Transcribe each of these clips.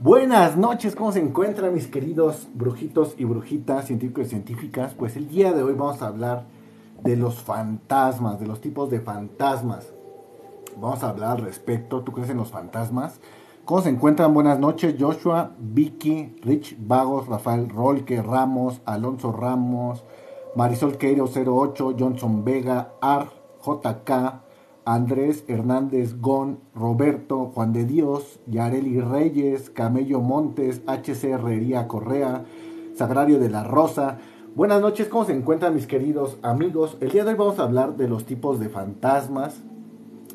Buenas noches, ¿cómo se encuentran mis queridos brujitos y brujitas, científicos y científicas? Pues el día de hoy vamos a hablar de los fantasmas, de los tipos de fantasmas. Vamos a hablar al respecto, ¿tú crees en los fantasmas? ¿Cómo se encuentran? Buenas noches, Joshua, Vicky, Rich Vagos, Rafael Rolque, Ramos, Alonso Ramos, Marisol Queiro 08, Johnson Vega, Ar, JK, Andrés Hernández Gon, Roberto, Juan de Dios, Yareli Reyes, Camello Montes, HC Herrería Correa, Sagrario de la Rosa. Buenas noches, ¿cómo se encuentran mis queridos amigos? El día de hoy vamos a hablar de los tipos de fantasmas.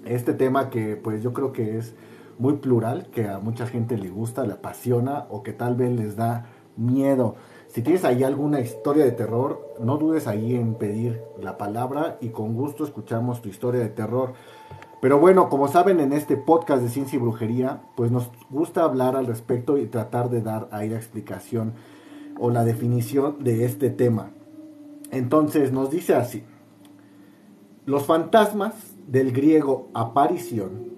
Este tema que pues yo creo que es muy plural, que a mucha gente le gusta, le apasiona o que tal vez les da miedo. Si tienes ahí alguna historia de terror, no dudes ahí en pedir la palabra y con gusto escuchamos tu historia de terror. Pero bueno, como saben en este podcast de ciencia y brujería, pues nos gusta hablar al respecto y tratar de dar ahí la explicación o la definición de este tema. Entonces nos dice así, los fantasmas del griego aparición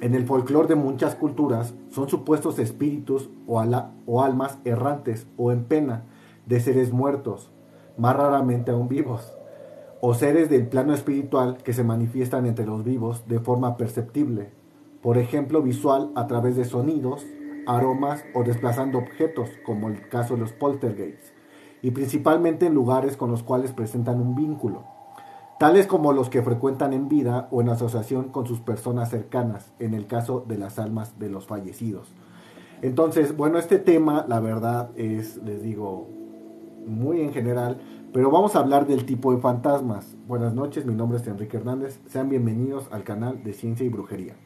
en el folclore de muchas culturas son supuestos espíritus o, o, almas errantes o en pena de seres muertos, más raramente aún vivos, o seres del plano espiritual que se manifiestan entre los vivos de forma perceptible, por ejemplo visual a través de sonidos, aromas o desplazando objetos, como el caso de los poltergeists, y principalmente en lugares con los cuales presentan un vínculo tales como los que frecuentan en vida o en asociación con sus personas cercanas, en el caso de las almas de los fallecidos. Entonces, bueno, este tema, la verdad, es, les digo, muy en general, pero vamos a hablar del tipo de fantasmas. Buenas noches, mi nombre es Enrique Hernández, sean bienvenidos al canal de Ciencia y Brujería.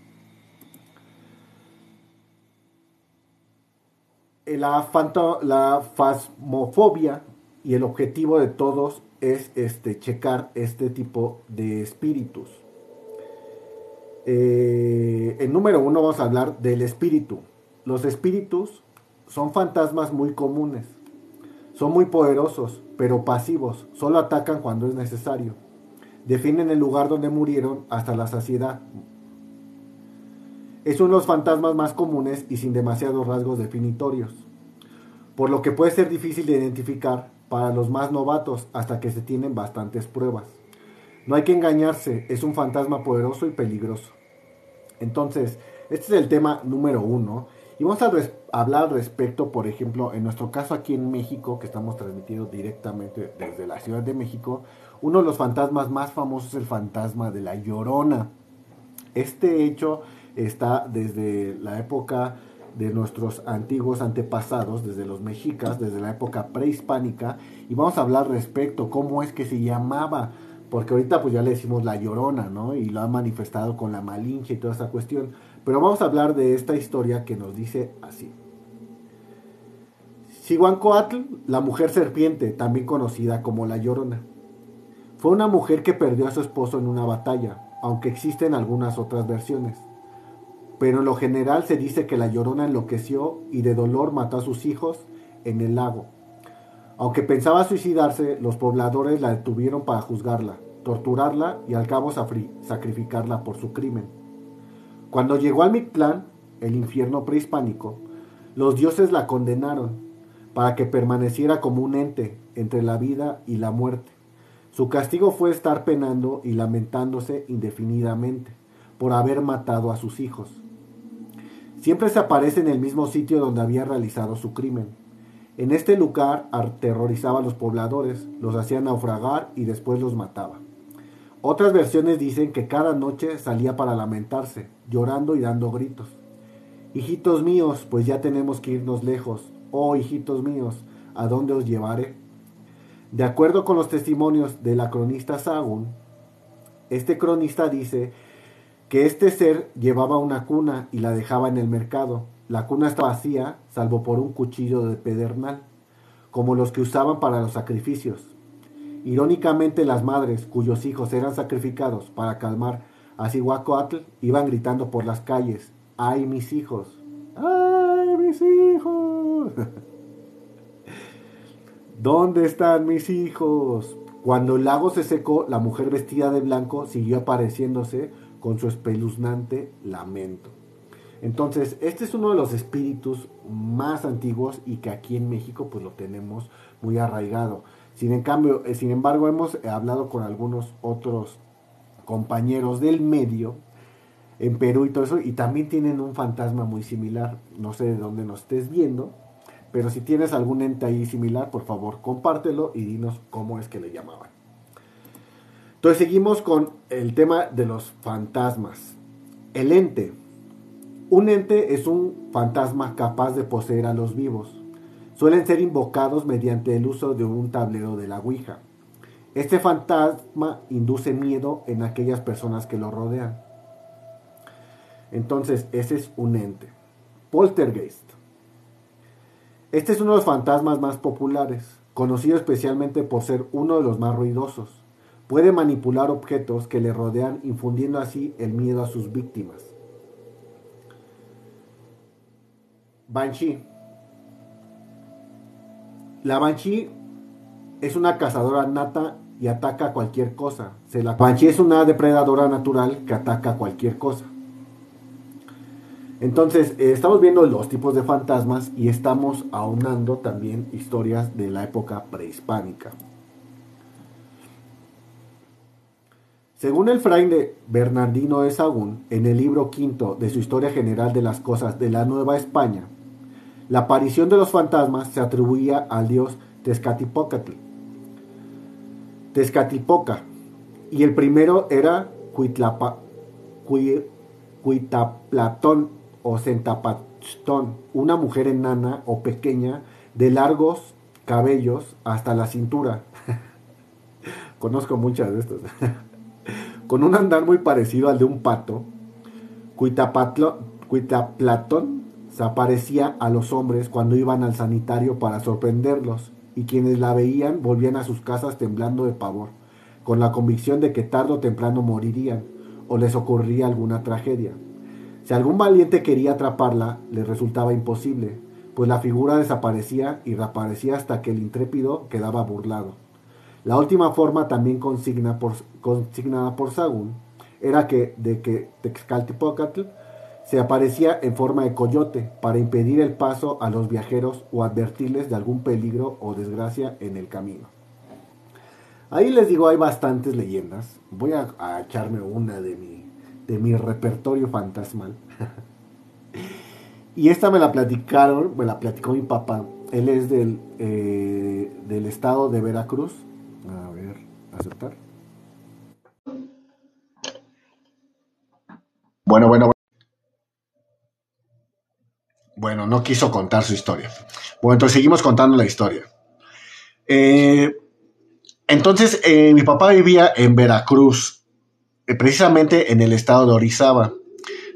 La, la fasmofobia y el objetivo de todos es este, checar este tipo de espíritus. Eh, en número uno vamos a hablar del espíritu. Los espíritus son fantasmas muy comunes. Son muy poderosos, pero pasivos. Solo atacan cuando es necesario. Definen el lugar donde murieron hasta la saciedad. Es uno de los fantasmas más comunes y sin demasiados rasgos definitorios. Por lo que puede ser difícil de identificar para los más novatos hasta que se tienen bastantes pruebas. No hay que engañarse, es un fantasma poderoso y peligroso. Entonces, este es el tema número uno. Y vamos a hablar al respecto, por ejemplo, en nuestro caso aquí en México, que estamos transmitiendo directamente desde la Ciudad de México, uno de los fantasmas más famosos es el fantasma de la Llorona. Este hecho está desde la época de nuestros antiguos antepasados, desde los mexicas, desde la época prehispánica, y vamos a hablar respecto cómo es que se llamaba, porque ahorita pues ya le decimos la llorona, ¿no? Y lo ha manifestado con la malinche y toda esa cuestión, pero vamos a hablar de esta historia que nos dice así. Siguancoatl, la mujer serpiente, también conocida como la llorona, fue una mujer que perdió a su esposo en una batalla, aunque existen algunas otras versiones pero en lo general se dice que la llorona enloqueció y de dolor mató a sus hijos en el lago. Aunque pensaba suicidarse, los pobladores la detuvieron para juzgarla, torturarla y al cabo sacrificarla por su crimen. Cuando llegó al Mictlán, el infierno prehispánico, los dioses la condenaron para que permaneciera como un ente entre la vida y la muerte. Su castigo fue estar penando y lamentándose indefinidamente por haber matado a sus hijos. Siempre se aparece en el mismo sitio donde había realizado su crimen. En este lugar aterrorizaba a los pobladores, los hacía naufragar y después los mataba. Otras versiones dicen que cada noche salía para lamentarse, llorando y dando gritos. Hijitos míos, pues ya tenemos que irnos lejos. Oh, hijitos míos, ¿a dónde os llevaré? De acuerdo con los testimonios de la cronista Sagun, este cronista dice que este ser llevaba una cuna y la dejaba en el mercado. La cuna estaba vacía, salvo por un cuchillo de pedernal, como los que usaban para los sacrificios. Irónicamente, las madres cuyos hijos eran sacrificados para calmar a Cihuacoatl iban gritando por las calles: ¡Ay, mis hijos! ¡Ay, mis hijos! ¿Dónde están mis hijos? Cuando el lago se secó, la mujer vestida de blanco siguió apareciéndose con su espeluznante lamento. Entonces, este es uno de los espíritus más antiguos y que aquí en México pues lo tenemos muy arraigado. Sin, en cambio, eh, sin embargo, hemos hablado con algunos otros compañeros del medio en Perú y todo eso, y también tienen un fantasma muy similar. No sé de dónde nos estés viendo, pero si tienes algún ente ahí similar, por favor, compártelo y dinos cómo es que le llamaban. Entonces seguimos con el tema de los fantasmas. El ente. Un ente es un fantasma capaz de poseer a los vivos. Suelen ser invocados mediante el uso de un tablero de la Ouija. Este fantasma induce miedo en aquellas personas que lo rodean. Entonces, ese es un ente. Poltergeist. Este es uno de los fantasmas más populares, conocido especialmente por ser uno de los más ruidosos. Puede manipular objetos que le rodean, infundiendo así el miedo a sus víctimas. Banshee. La Banshee es una cazadora nata y ataca cualquier cosa. la... Banshee es una depredadora natural que ataca cualquier cosa. Entonces, eh, estamos viendo los tipos de fantasmas y estamos aunando también historias de la época prehispánica. Según el fraile Bernardino de Sagún, en el libro quinto de su Historia General de las Cosas de la Nueva España, la aparición de los fantasmas se atribuía al dios Tezcatipócatl. Tezcatipoca, y el primero era Cuitaplatón o Centapastón, una mujer enana o pequeña de largos cabellos hasta la cintura. Conozco muchas de estas. con un andar muy parecido al de un pato, Cuitaplatón se aparecía a los hombres cuando iban al sanitario para sorprenderlos, y quienes la veían volvían a sus casas temblando de pavor, con la convicción de que tarde o temprano morirían, o les ocurría alguna tragedia. Si algún valiente quería atraparla, le resultaba imposible, pues la figura desaparecía y reaparecía hasta que el intrépido quedaba burlado. La última forma, también por, consignada por Sagún, era que de que Texcaltipocatl se aparecía en forma de coyote para impedir el paso a los viajeros o advertirles de algún peligro o desgracia en el camino. Ahí les digo, hay bastantes leyendas. Voy a, echarme una de mi, de mi repertorio fantasmal. y esta me la platicaron, me la platicó mi papá. Él es del, eh, del estado de Veracruz aceptar. Bueno, bueno, bueno. Bueno, no quiso contar su historia. Bueno, entonces seguimos contando la historia. Eh, entonces, eh, mi papá vivía en Veracruz, eh, precisamente en el estado de Orizaba.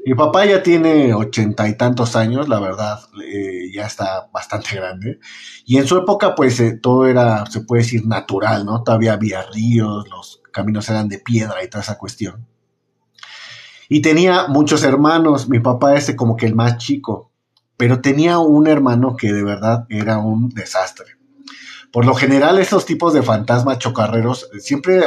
Mi papá ya tiene ochenta y tantos años, la verdad, eh, ya está bastante grande. Y en su época, pues eh, todo era, se puede decir, natural, ¿no? Todavía había ríos, los caminos eran de piedra y toda esa cuestión. Y tenía muchos hermanos, mi papá es como que el más chico, pero tenía un hermano que de verdad era un desastre. Por lo general, estos tipos de fantasmas chocarreros siempre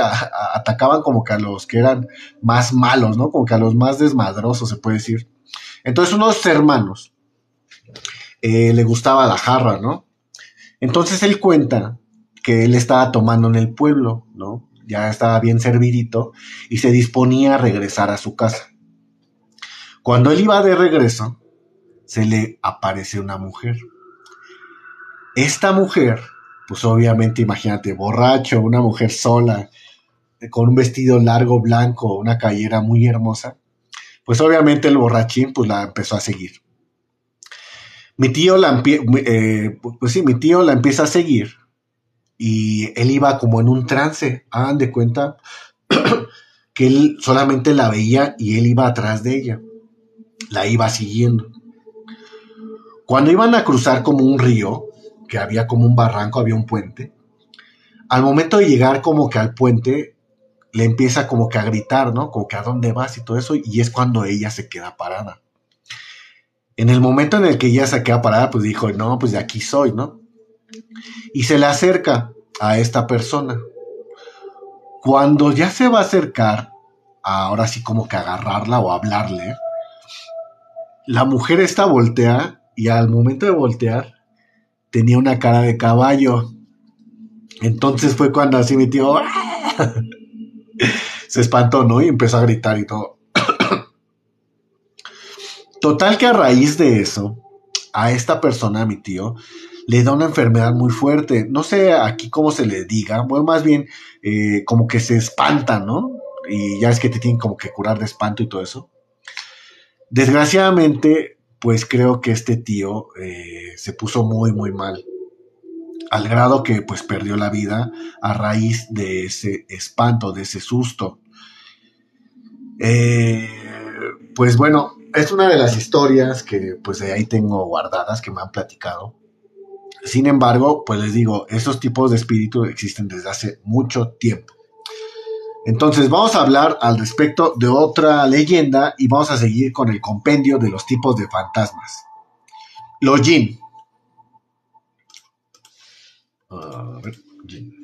atacaban como que a los que eran más malos, ¿no? Como que a los más desmadrosos, se puede decir. Entonces, unos hermanos eh, le gustaba la jarra, ¿no? Entonces él cuenta que él estaba tomando en el pueblo, ¿no? Ya estaba bien servidito y se disponía a regresar a su casa. Cuando él iba de regreso, se le aparece una mujer. Esta mujer pues obviamente imagínate, borracho, una mujer sola, con un vestido largo blanco, una callera muy hermosa, pues obviamente el borrachín pues la empezó a seguir. Mi tío la, eh, pues sí, mi tío la empieza a seguir y él iba como en un trance, hagan de cuenta que él solamente la veía y él iba atrás de ella, la iba siguiendo. Cuando iban a cruzar como un río, que había como un barranco, había un puente. Al momento de llegar como que al puente, le empieza como que a gritar, ¿no? Como que a dónde vas y todo eso, y es cuando ella se queda parada. En el momento en el que ella se queda parada, pues dijo, no, pues de aquí soy, ¿no? Y se le acerca a esta persona. Cuando ya se va a acercar, ahora sí como que agarrarla o hablarle, la mujer esta voltea y al momento de voltear tenía una cara de caballo. Entonces fue cuando así mi tío se espantó, ¿no? Y empezó a gritar y todo. Total que a raíz de eso, a esta persona, a mi tío, le da una enfermedad muy fuerte. No sé aquí cómo se le diga, bueno, más bien eh, como que se espanta, ¿no? Y ya es que te tienen como que curar de espanto y todo eso. Desgraciadamente, pues creo que este tío eh, se puso muy, muy mal. Al grado que pues perdió la vida a raíz de ese espanto, de ese susto. Eh, pues bueno, es una de las historias que pues de ahí tengo guardadas, que me han platicado. Sin embargo, pues les digo, esos tipos de espíritus existen desde hace mucho tiempo. Entonces vamos a hablar al respecto de otra leyenda y vamos a seguir con el compendio de los tipos de fantasmas. Los jin. A ver, jin.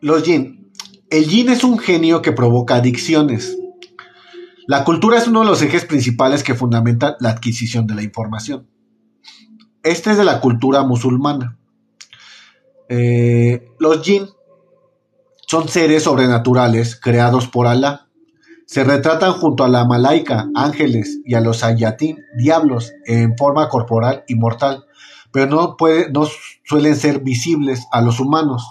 Los jin. El jin es un genio que provoca adicciones. La cultura es uno de los ejes principales que fundamentan la adquisición de la información. Este es de la cultura musulmana. Eh, los jinn son seres sobrenaturales creados por Alá. Se retratan junto a la malaika, ángeles, y a los ayatín, diablos, en forma corporal y mortal, pero no, puede, no suelen ser visibles a los humanos.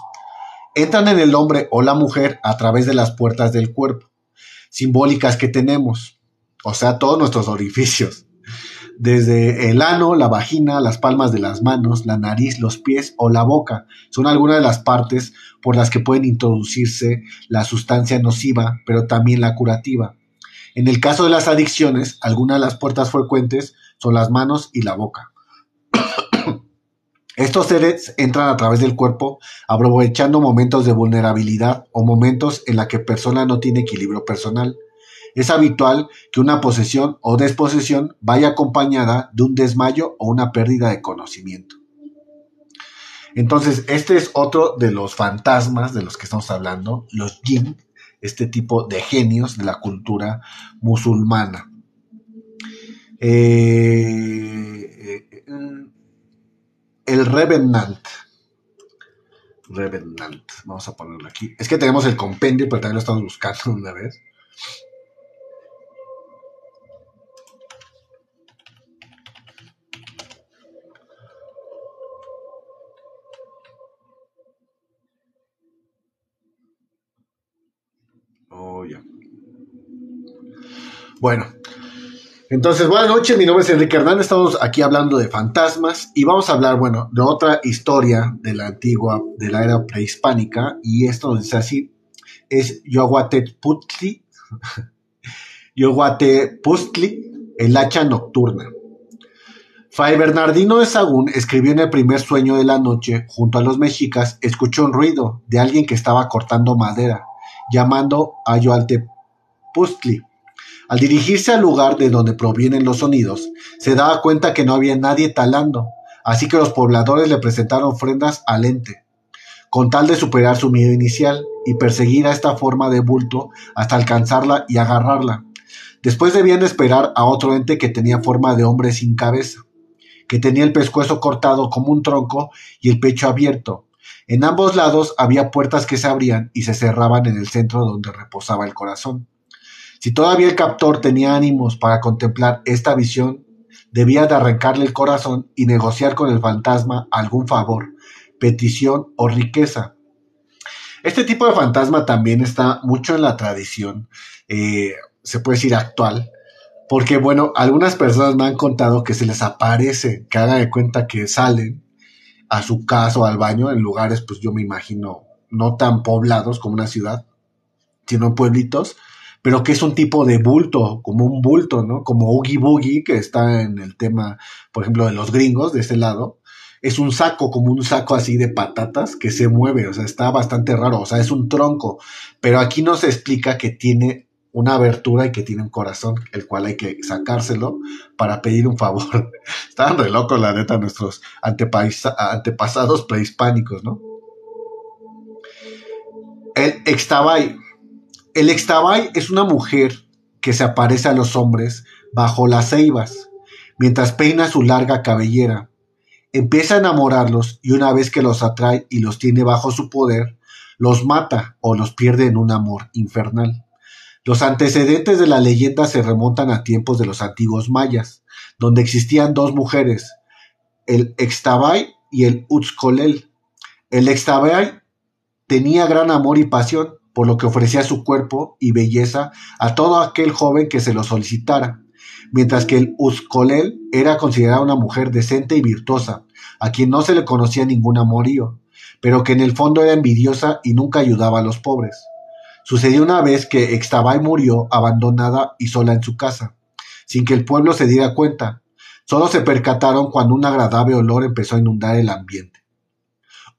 Entran en el hombre o la mujer a través de las puertas del cuerpo, simbólicas que tenemos, o sea, todos nuestros orificios desde el ano, la vagina, las palmas de las manos, la nariz, los pies o la boca. Son algunas de las partes por las que pueden introducirse la sustancia nociva, pero también la curativa. En el caso de las adicciones, algunas de las puertas frecuentes son las manos y la boca. Estos seres entran a través del cuerpo aprovechando momentos de vulnerabilidad o momentos en la que persona no tiene equilibrio personal es habitual que una posesión o desposesión vaya acompañada de un desmayo o una pérdida de conocimiento. Entonces, este es otro de los fantasmas de los que estamos hablando, los jinn, este tipo de genios de la cultura musulmana. Eh, el Revenant. Revenant. Vamos a ponerlo aquí. Es que tenemos el compendio, pero también lo estamos buscando una vez. Bueno, entonces, buenas noches, mi nombre es Enrique Hernández, estamos aquí hablando de fantasmas y vamos a hablar, bueno, de otra historia de la antigua, de la era prehispánica y esto dice así, es Yohuateputli, Yohuatepustli, el hacha nocturna. Fray Bernardino de Sagún escribió en el primer sueño de la noche, junto a los mexicas, escuchó un ruido de alguien que estaba cortando madera, llamando a Yohuatepustli al dirigirse al lugar de donde provienen los sonidos, se daba cuenta que no había nadie talando, así que los pobladores le presentaron ofrendas al ente, con tal de superar su miedo inicial y perseguir a esta forma de bulto hasta alcanzarla y agarrarla. Después debían esperar a otro ente que tenía forma de hombre sin cabeza, que tenía el pescuezo cortado como un tronco y el pecho abierto. En ambos lados había puertas que se abrían y se cerraban en el centro donde reposaba el corazón. Si todavía el captor tenía ánimos para contemplar esta visión, debía de arrancarle el corazón y negociar con el fantasma algún favor, petición o riqueza. Este tipo de fantasma también está mucho en la tradición, eh, se puede decir actual, porque bueno, algunas personas me han contado que se les aparece, que hagan de cuenta que salen a su casa o al baño en lugares, pues yo me imagino, no tan poblados como una ciudad, sino pueblitos, pero que es un tipo de bulto, como un bulto, ¿no? Como Oogie Boogie, que está en el tema, por ejemplo, de los gringos, de ese lado. Es un saco, como un saco así de patatas que se mueve, o sea, está bastante raro, o sea, es un tronco, pero aquí no se explica que tiene una abertura y que tiene un corazón, el cual hay que sacárselo para pedir un favor. Estaban re locos, la neta, nuestros antepasados prehispánicos, ¿no? El Extabay El extabay es una mujer que se aparece a los hombres bajo las ceibas, mientras peina su larga cabellera. Empieza a enamorarlos y una vez que los atrae y los tiene bajo su poder, los mata o los pierde en un amor infernal. Los antecedentes de la leyenda se remontan a tiempos de los antiguos mayas, donde existían dos mujeres, el Extabay y el Utzcolel. El Extabay tenía gran amor y pasión, por lo que ofrecía su cuerpo y belleza a todo aquel joven que se lo solicitara, mientras que el Uzcolel era considerada una mujer decente y virtuosa, a quien no se le conocía ningún amorío, pero que en el fondo era envidiosa y nunca ayudaba a los pobres. Sucedió una vez que Extabay murió abandonada y sola en su casa, sin que el pueblo se diera cuenta. Solo se percataron cuando un agradable olor empezó a inundar el ambiente.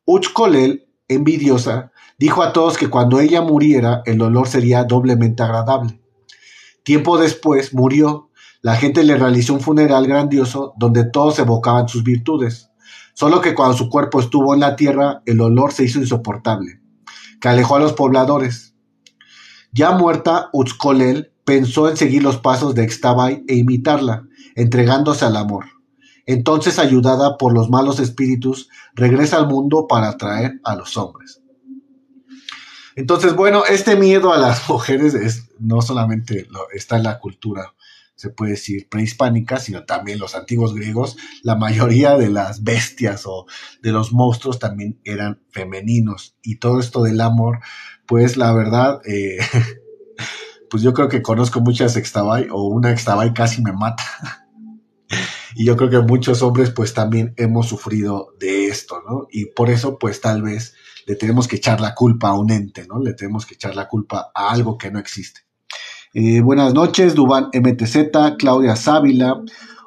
Uchkolel, envidiosa, dijo a todos que cuando ella muriera el olor sería doblemente agradable. Tiempo después murió. La gente le realizó un funeral grandioso donde todos evocaban sus virtudes. Solo que cuando su cuerpo estuvo en la tierra, el olor se hizo insoportable, que alejó a los pobladores. Ya muerta, Utzkolel pensó en seguir los pasos de Extabay e imitarla, entregándose al amor. Entonces, ayudada por los malos espíritus, regresa al mundo para atraer a los hombres. Entonces, bueno, este miedo a las mujeres es no solamente está en la cultura, se puede decir, prehispánica, sino también los antiguos griegos. La mayoría de las bestias o de los monstruos también eran femeninos. Y todo esto del amor, pues la verdad, eh, pues yo creo que conozco muchas extabay o una extabay casi me mata. y yo creo que muchos hombres pues también hemos sufrido de esto, ¿no? Y por eso pues tal vez le tenemos que echar la culpa a un ente, ¿no? Le tenemos que echar la culpa a algo que no existe. Eh, buenas noches, Dubán MTZ, Claudia Sávila,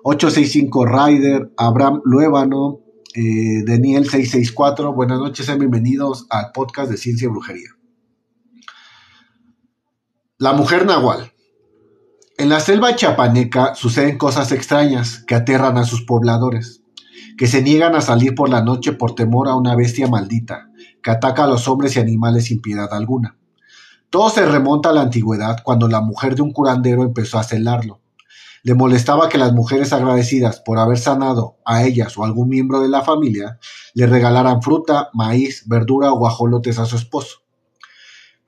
865 Rider, Abraham Luébano, eh, Daniel 664. Buenas noches, y bienvenidos al podcast de Ciencia y Brujería. La mujer nahual. En la selva chapaneca suceden cosas extrañas que aterran a sus pobladores, que se niegan a salir por la noche por temor a una bestia maldita, que ataca a los hombres y animales sin piedad alguna. Todo se remonta a la antigüedad cuando la mujer de un curandero empezó a celarlo. Le molestaba que las mujeres agradecidas por haber sanado a ellas o a algún miembro de la familia le regalaran fruta, maíz, verdura o guajolotes a su esposo.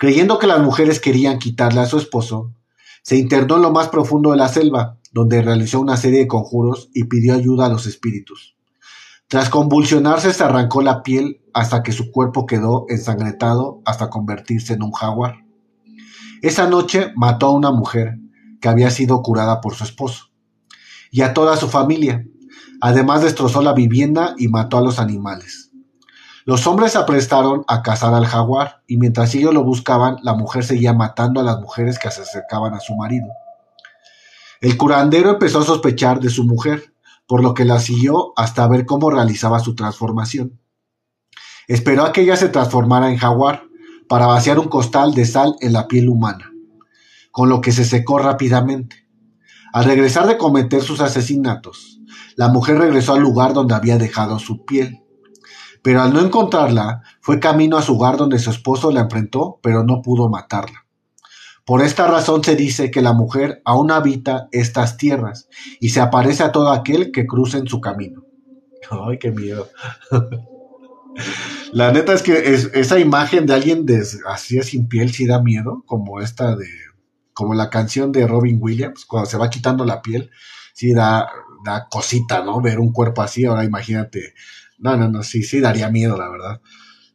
Creyendo que las mujeres querían quitarle a su esposo, se internó en lo más profundo de la selva, donde realizó una serie de conjuros y pidió ayuda a los espíritus. Tras convulsionarse se arrancó la piel hasta que su cuerpo quedó ensangrentado hasta convertirse en un jaguar. Esa noche mató a una mujer que había sido curada por su esposo y a toda su familia. Además destrozó la vivienda y mató a los animales. Los hombres se aprestaron a cazar al jaguar y mientras ellos lo buscaban, la mujer seguía matando a las mujeres que se acercaban a su marido. El curandero empezó a sospechar de su mujer por lo que la siguió hasta ver cómo realizaba su transformación. Esperó a que ella se transformara en jaguar para vaciar un costal de sal en la piel humana, con lo que se secó rápidamente. Al regresar de cometer sus asesinatos, la mujer regresó al lugar donde había dejado su piel. Pero al no encontrarla, fue camino a su hogar donde su esposo la enfrentó, pero no pudo matarla. Por esta razón se dice que la mujer aún habita estas tierras y se aparece a todo aquel que cruce en su camino. Ay, qué miedo. La neta es que esa imagen de alguien así sin piel sí da miedo, como esta de, como la canción de Robin Williams, cuando se va quitando la piel, sí da, da cosita, ¿no? Ver un cuerpo así, ahora imagínate. No, no, no, sí, sí daría miedo, la verdad.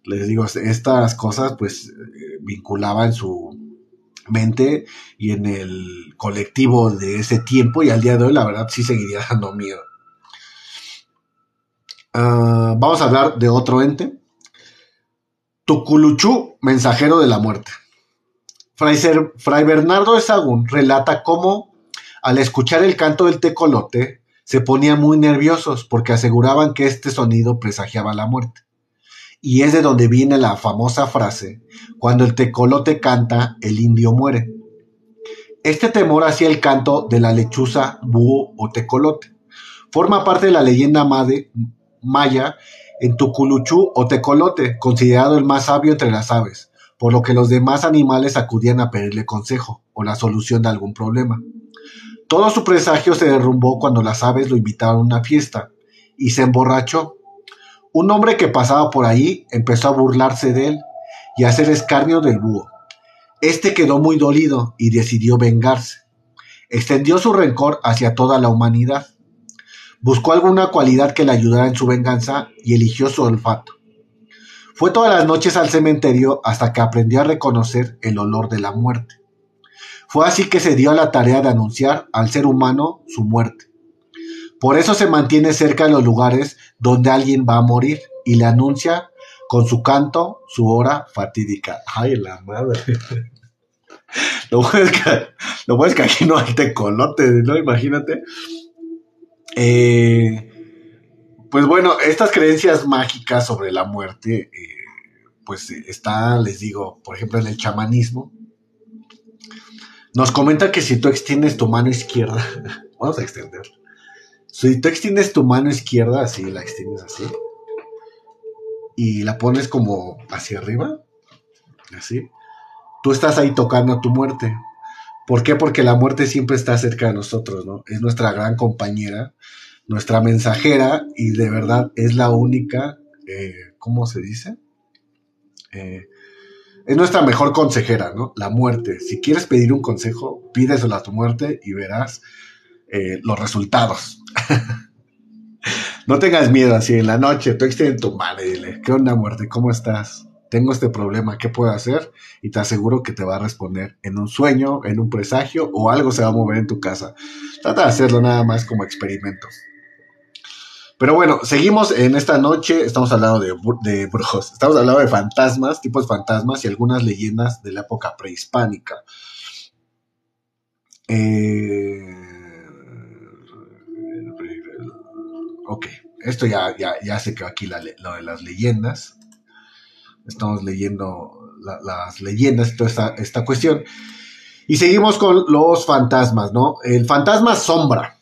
Les digo, estas cosas pues eh, vinculaban su, mente y en el colectivo de ese tiempo y al día de hoy la verdad sí seguiría dando miedo. Ah, vamos a hablar de otro ente. Tuculuchú, mensajero de la muerte. Fray, Fray Bernardo de Sagún relata cómo al escuchar el canto del tecolote se ponían muy nerviosos porque aseguraban que este sonido presagiaba la muerte y es de donde viene la famosa frase, cuando el tecolote canta, el indio muere. Este temor hacia el canto de la lechuza, búho o tecolote forma parte de la leyenda maya en Tuculuchú o tecolote, considerado el más sabio entre las aves, por lo que los demás animales acudían a pedirle consejo o la solución de algún problema. Todo su presagio se derrumbó cuando las aves lo invitaron a una fiesta y se emborrachó. Un hombre que pasaba por ahí empezó a burlarse de él y a hacer escarnio del búho. Este quedó muy dolido y decidió vengarse. Extendió su rencor hacia toda la humanidad. Buscó alguna cualidad que le ayudara en su venganza y eligió su olfato. Fue todas las noches al cementerio hasta que aprendió a reconocer el olor de la muerte. Fue así que se dio a la tarea de anunciar al ser humano su muerte. Por eso se mantiene cerca de los lugares donde alguien va a morir y le anuncia con su canto su hora fatídica. ¡Ay, la madre! lo bueno es que, lo aquí no hay tecolotes, ¿no? Imagínate. Eh, pues bueno, estas creencias mágicas sobre la muerte, eh, pues está, les digo, por ejemplo, en el chamanismo. Nos comenta que si tú extiendes tu mano izquierda, vamos a extender. Si tú extiendes tu mano izquierda, así la extiendes así, y la pones como hacia arriba, así, tú estás ahí tocando a tu muerte. ¿Por qué? Porque la muerte siempre está cerca de nosotros, ¿no? Es nuestra gran compañera nuestra mensajera y de verdad es la única, eh, ¿cómo se dice? Eh, es nuestra mejor consejera, ¿no? La muerte. Si quieres pedir un consejo, pídeselo a tu muerte y verás eh, los resultados. no tengas miedo así en la noche, tú extiende tu madre y dile, ¿qué onda muerte? ¿Cómo estás? Tengo este problema, ¿qué puedo hacer? Y te aseguro que te va a responder en un sueño, en un presagio o algo se va a mover en tu casa. Trata de hacerlo nada más como experimento. Pero bueno, seguimos en esta noche, estamos hablando de, de brujos, estamos hablando de fantasmas, tipos de fantasmas y algunas leyendas de la época prehispánica. Eh, ok, esto ya, ya, ya se quedó aquí lo de las leyendas. Estamos leyendo las leyendas y toda esta, esta cuestión. Y seguimos con los fantasmas, ¿no? El fantasma sombra.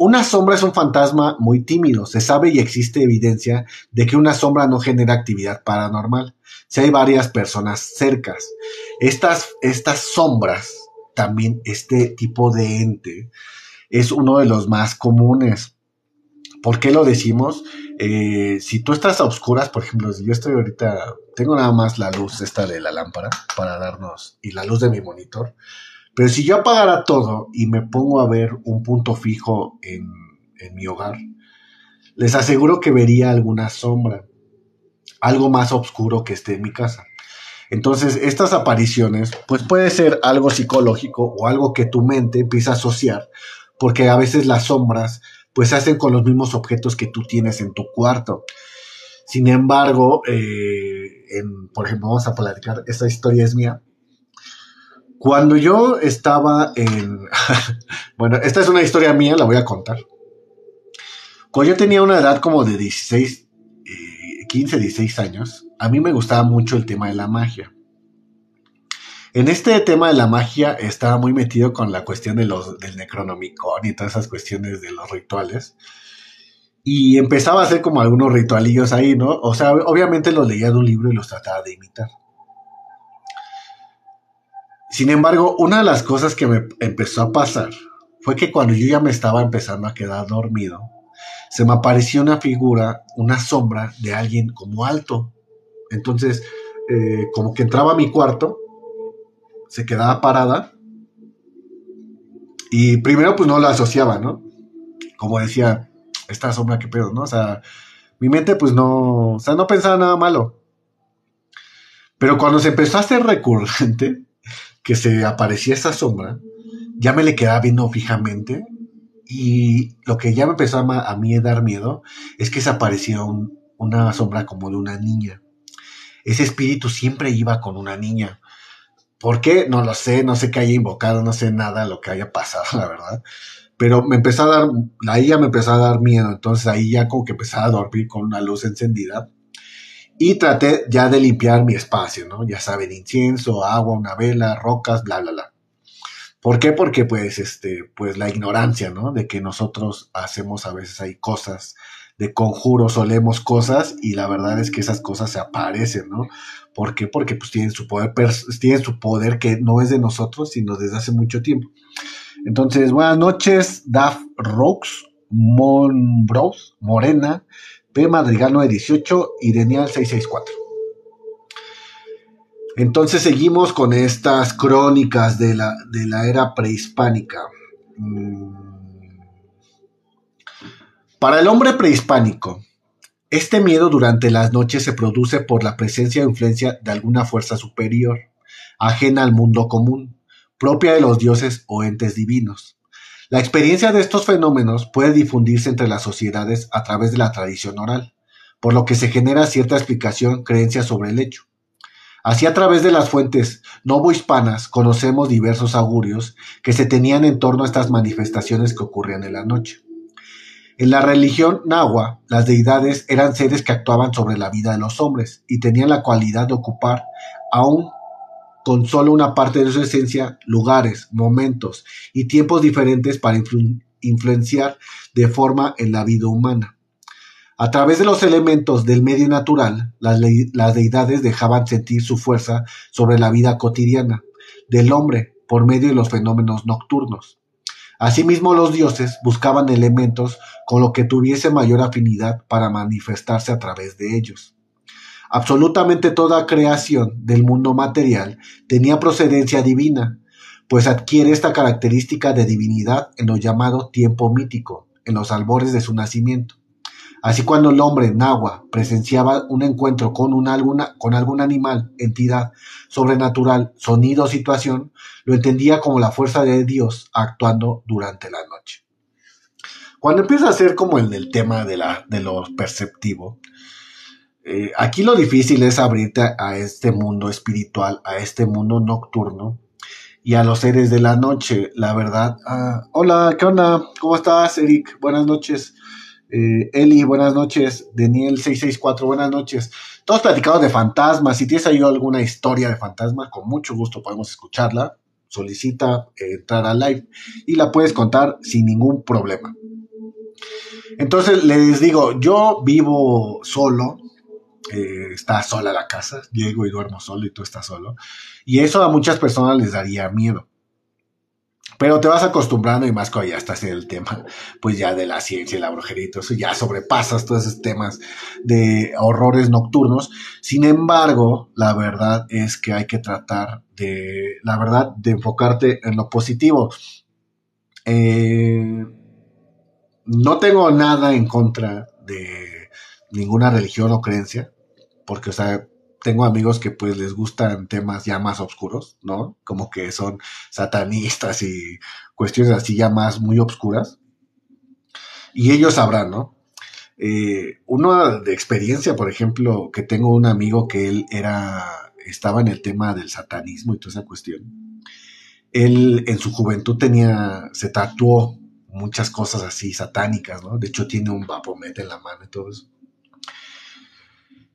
Una sombra es un fantasma muy tímido. Se sabe y existe evidencia de que una sombra no genera actividad paranormal. Si hay varias personas cercas. Estas, estas sombras, también este tipo de ente, es uno de los más comunes. ¿Por qué lo decimos? Eh, si tú estás a oscuras, por ejemplo, si yo estoy ahorita, tengo nada más la luz esta de la lámpara para darnos, y la luz de mi monitor, pero si yo apagara todo y me pongo a ver un punto fijo en, mi hogar, les aseguro que vería alguna sombra, algo más oscuro que esté en mi casa. Entonces, estas apariciones, pues puede ser algo psicológico o algo que tu mente empieza a asociar, porque a veces las sombras, pues se hacen con los mismos objetos que tú tienes en tu cuarto. Sin embargo, eh, por ejemplo, vamos a platicar, esta historia es mía. Cuando yo estaba en... bueno, esta es una historia mía, la voy a contar. Cuando yo tenía una edad como de 16, 15, 16 años, a mí me gustaba mucho el tema de la magia. En este tema de la magia estaba muy metido con la cuestión de los, del Necronomicon y todas esas cuestiones de los rituales. Y empezaba a hacer como algunos ritualillos ahí, ¿no? O sea, obviamente los leía de un libro y los trataba de imitar. Sin embargo, una de las cosas que me empezó a pasar fue que cuando yo ya me estaba empezando a quedar dormido, se me apareció una figura, una sombra de alguien como alto. Entonces, eh, como que entraba a mi cuarto, se quedaba parada y primero pues no la asociaba, ¿no? Como decía, esta sombra, qué pedo, ¿no? O sea, mi mente pues no, o sea, no pensaba nada malo. Pero cuando se empezó a hacer recurrente, que se aparecía esa sombra, ya me le quedaba viendo fijamente y lo que ya me empezó a, mí a dar miedo es que se aparecía una sombra como de una niña. Ese espíritu siempre iba con una niña. ¿Por qué? No lo sé, no sé qué haya invocado, no sé nada lo que haya pasado, la verdad. Pero me empezó a dar, ahí ya me empezó a dar miedo, entonces ahí ya como que empezaba a dormir con una luz encendida y traté ya de limpiar mi espacio, ¿no? Ya saben, incienso, agua, una vela, rocas, bla, bla, bla. ¿Por qué? Porque pues, este, pues la ignorancia, ¿no? De que nosotros hacemos a veces hay cosas de conjuros o leemos cosas y la verdad es que esas cosas se aparecen, ¿no? ¿Por qué? Porque pues tienen su poder, tienen su poder que no es de nosotros, sino desde hace mucho tiempo. Entonces, buenas noches, Daf Rocks, Monbros, Morena, P. Madrigal 918 y Denial 664. Entonces seguimos con estas crónicas de la, de la era prehispánica. Mm. Para el hombre prehispánico, este miedo durante las noches se produce por la presencia o influencia de alguna fuerza superior, ajena al mundo común, propia de los dioses o entes divinos. La experiencia de estos fenómenos puede difundirse entre las sociedades a través de la tradición oral, por lo que se genera cierta explicación, creencia sobre el hecho. Así a través de las fuentes novohispanas conocemos diversos augurios que se tenían en torno a estas manifestaciones que ocurrían en la noche. En la religión nahua, las deidades eran seres que actuaban sobre la vida de los hombres y tenían la cualidad de ocupar, aún con solo una parte de su esencia, lugares, momentos y tiempos diferentes para influenciar de forma en la vida humana. A través de los elementos del medio natural, las, deidades dejaban sentir su fuerza sobre la vida cotidiana del hombre por medio de los fenómenos nocturnos. Asimismo, los dioses buscaban elementos con lo que tuviese mayor afinidad para manifestarse a través de ellos. Absolutamente toda creación del mundo material tenía procedencia divina, pues adquiere esta característica de divinidad en lo llamado tiempo mítico, en los albores de su nacimiento. Así cuando el hombre nahua presenciaba un encuentro con, un alguna, con algún animal, entidad sobrenatural, sonido o situación, lo entendía como la fuerza de Dios actuando durante la noche. Cuando empieza a ser como el tema de, la, de lo perceptivo, eh, aquí lo difícil es abrirte a, este mundo espiritual, a este mundo nocturno y a los seres de la noche, la verdad. Ah, hola, ¿qué onda? ¿Cómo estás, Eric? Buenas noches. Eh, Eli, buenas noches. Daniel664, buenas noches. Todos platicados de fantasmas. Si tienes ahí alguna historia de fantasma, con mucho gusto podemos escucharla. Solicita eh, entrar a live y la puedes contar sin ningún problema. Entonces les digo, yo vivo solo, está sola la casa, llego y duermo solo y tú estás solo. Y eso a muchas personas les daría miedo. Pero te vas acostumbrando y más cuando ya estás en el tema, pues ya de la ciencia y la brujería y todo eso, ya sobrepasas todos esos temas de horrores nocturnos. Sin embargo, la verdad es que hay que tratar de, la verdad, de enfocarte en lo positivo. Eh, no tengo nada en contra de ninguna religión o creencia, porque, o sea, tengo amigos que pues les gustan temas ya más oscuros, ¿no? Como que son satanistas y cuestiones así ya más muy oscuras. Y ellos sabrán, ¿no? Eh, una de experiencia, por ejemplo, que tengo un amigo que él era, estaba en el tema del satanismo y toda esa cuestión. Él en su juventud tenía, se tatuó muchas cosas así satánicas, ¿no? De hecho tiene un vapomet en la mano y todo eso.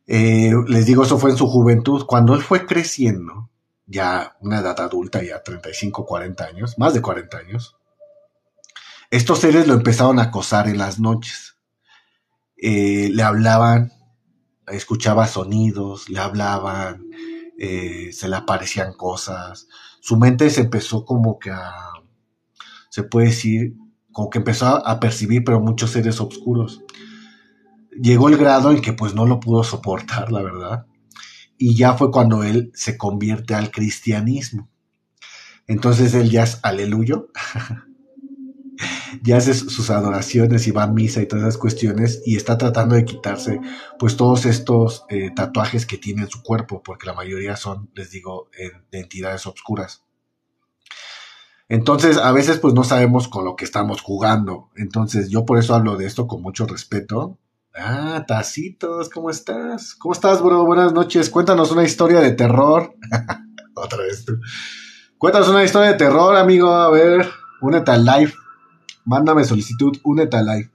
Eh, les digo, eso fue en su juventud. Cuando él fue creciendo, ya una edad adulta, ya 35, 40 años, más de 40 años, estos seres lo empezaron a acosar en las noches. Eh, le hablaban, escuchaba sonidos, le hablaban, eh, se le aparecían cosas. Su mente se empezó como que a, se puede decir, como que empezó a percibir, pero muchos seres oscuros llegó el grado en que pues no lo pudo soportar, la verdad. Y ya fue cuando él se convierte al cristianismo. Entonces él ya es aleluyo. ya hace sus adoraciones y va a misa y todas esas cuestiones y está tratando de quitarse pues todos estos eh, tatuajes que tiene en su cuerpo, porque la mayoría son, les digo, de entidades obscuras. Entonces, a veces pues no sabemos con lo que estamos jugando. Entonces, yo por eso hablo de esto con mucho respeto Ah, Tacitos, ¿cómo estás? ¿Cómo estás, bro? Buenas noches. Cuéntanos una historia de terror. Otra vez tú. Cuéntanos una historia de terror, amigo. A ver, únete al live. Mándame solicitud, únete al live.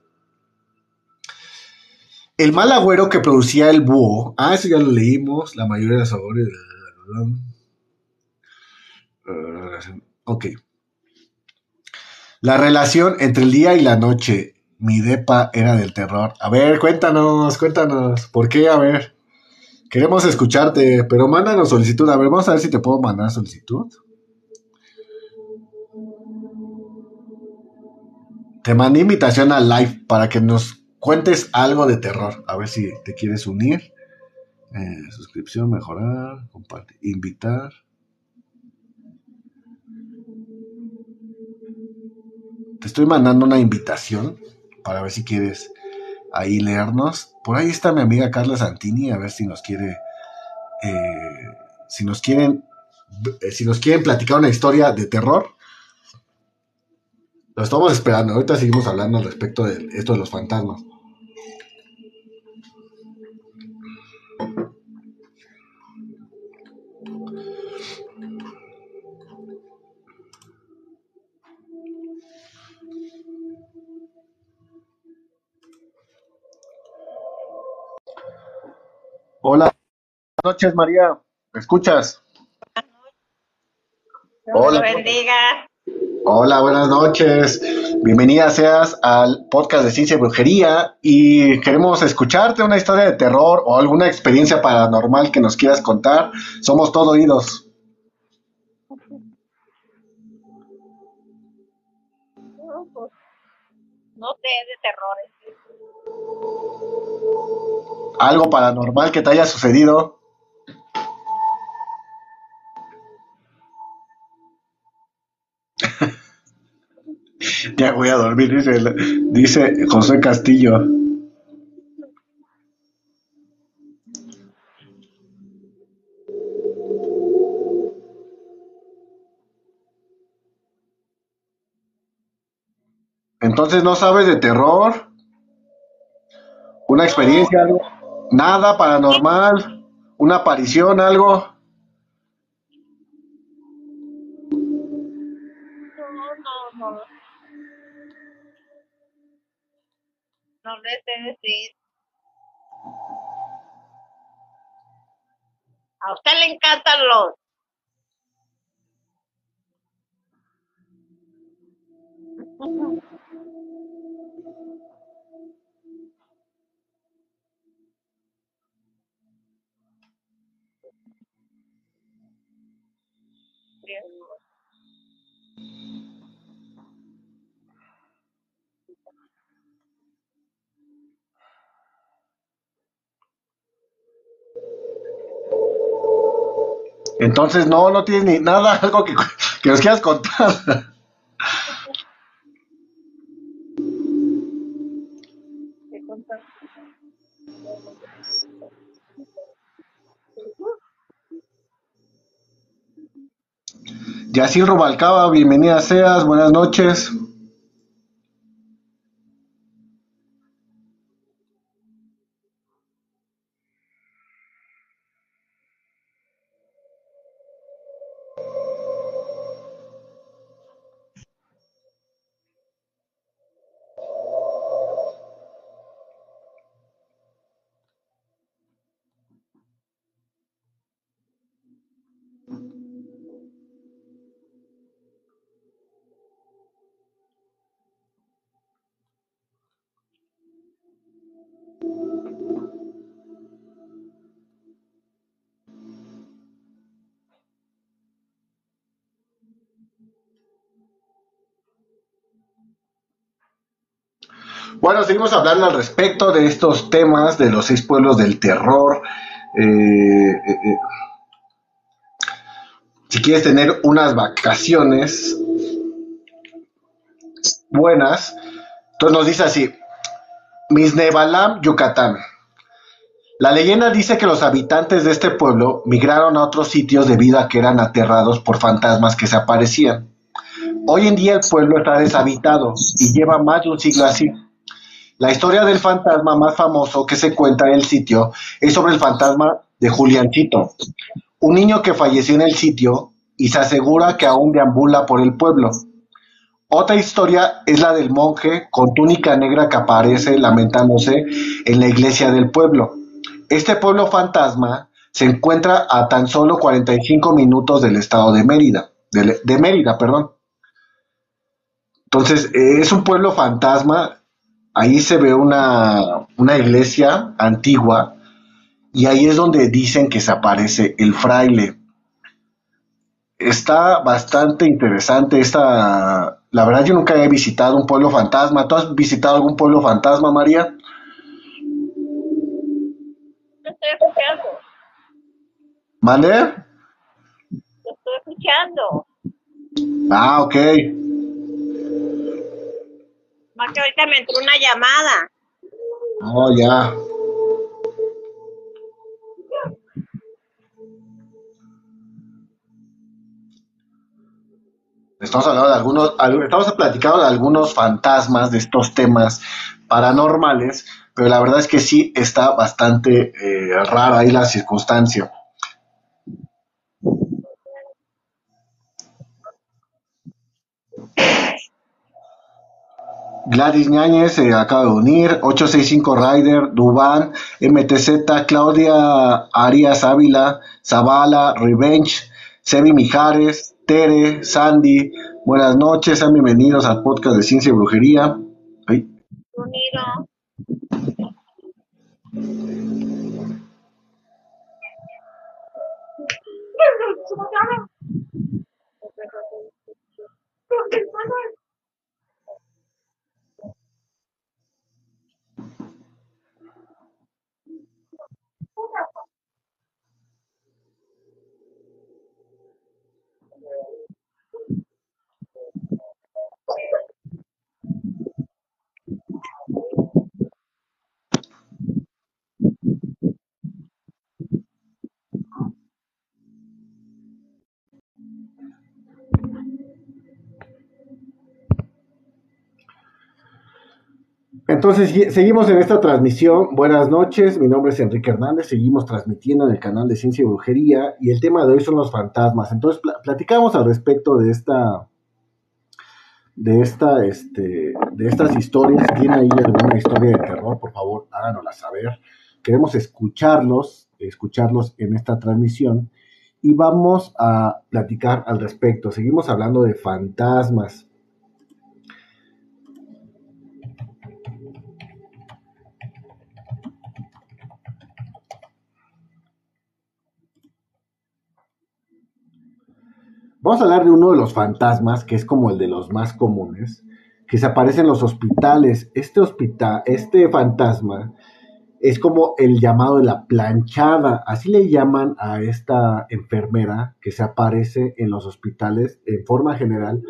El mal agüero que producía el búho. Ah, eso ya lo leímos. La mayoría de los sabores. Ok. La relación entre el día y la noche mi depa era del terror. A ver, cuéntanos, cuéntanos. ¿Por qué? A ver. Queremos escucharte, pero mándanos solicitud. A ver, vamos a ver si te puedo mandar solicitud. Te mandé invitación al live para que nos cuentes algo de terror. A ver si te quieres unir. Eh, suscripción, mejorar, compartir, invitar. Te estoy mandando una invitación para ver si quieres ahí leernos. Por ahí está mi amiga Carla Santini, a ver si nos quiere, eh, si nos quieren, eh, si nos quieren platicar una historia de terror. Lo estamos esperando. Ahorita seguimos hablando al respecto de esto de los fantasmas. Hola. Buenas noches, María. ¿Me escuchas? Hola. bendiga. Hola, buenas noches. Bienvenida seas al podcast de Ciencia y Brujería y queremos escucharte una historia de terror o alguna experiencia paranormal que nos quieras contar. Somos todo oídos. No sé de terrores algo paranormal que te haya sucedido. ya voy a dormir, dice, José Castillo. Entonces no sabes de terror. Una experiencia, algo. Nada paranormal, una aparición, algo. No, no, no. No le sé decir. A usted le encantan los Entonces, no, no tienes ni nada, algo que, que nos quieras contar. Yacil Rubalcaba, bienvenida seas, buenas noches. Seguimos hablando al respecto de estos temas de los seis pueblos del terror. Eh, eh, eh. si quieres tener unas vacaciones buenas, entonces nos dice así, Misnebalam, Yucatán. La leyenda dice que los habitantes de este pueblo migraron a otros sitios debido a que eran aterrados por fantasmas que se aparecían. Hoy en día el pueblo está deshabitado y lleva más de un siglo así. La historia del fantasma más famoso que se cuenta en el sitio es sobre el fantasma de Juliancito, un niño que falleció en el sitio y se asegura que aún deambula por el pueblo. Otra historia es la del monje con túnica negra que aparece lamentándose en la iglesia del pueblo. Este pueblo fantasma se encuentra a tan solo 45 minutos del estado de Mérida, de, de Mérida, perdón. Entonces, es un pueblo fantasma ahí se ve una, una iglesia antigua y ahí es donde dicen que se aparece el fraile. Está bastante interesante esta... La verdad yo nunca he visitado un pueblo fantasma. ¿Tú has visitado algún pueblo fantasma, María? Estoy escuchando. ¿Mande? Estoy escuchando. Ah, ok. Más que ahorita me entró una llamada. Oh, ya. Estamos hablando de algunos, al- estamos platicando de algunos fantasmas de estos temas paranormales, pero la verdad es que sí está bastante eh, rara ahí la circunstancia. Gladys Ñáñez se acaba de unir, 865 Rider, Dubán, MTZ, Claudia Arias Ávila, Zavala, Revenge, Sebi Mijares, Tere, Sandy, buenas noches, sean bienvenidos al podcast de Ciencia y Brujería. Ay, Unido. Entonces, seguimos en esta transmisión. Buenas noches, mi nombre es Enrique Hernández. Seguimos transmitiendo en el canal de Ciencia y Brujería y el tema de hoy son los fantasmas. Entonces, pla- platicamos al respecto de esta, de esta, este, de estas historias. Tiene ahí alguna historia de terror, por favor, háganosla saber. Queremos escucharlos, escucharlos en esta transmisión y vamos a platicar al respecto. Seguimos hablando de fantasmas. Vamos a hablar de uno de los fantasmas, que es como el de los más comunes, que se aparece en los hospitales. Este hospital, este fantasma es como el llamado de la planchada, así le llaman a esta enfermera que se aparece en los hospitales en forma general.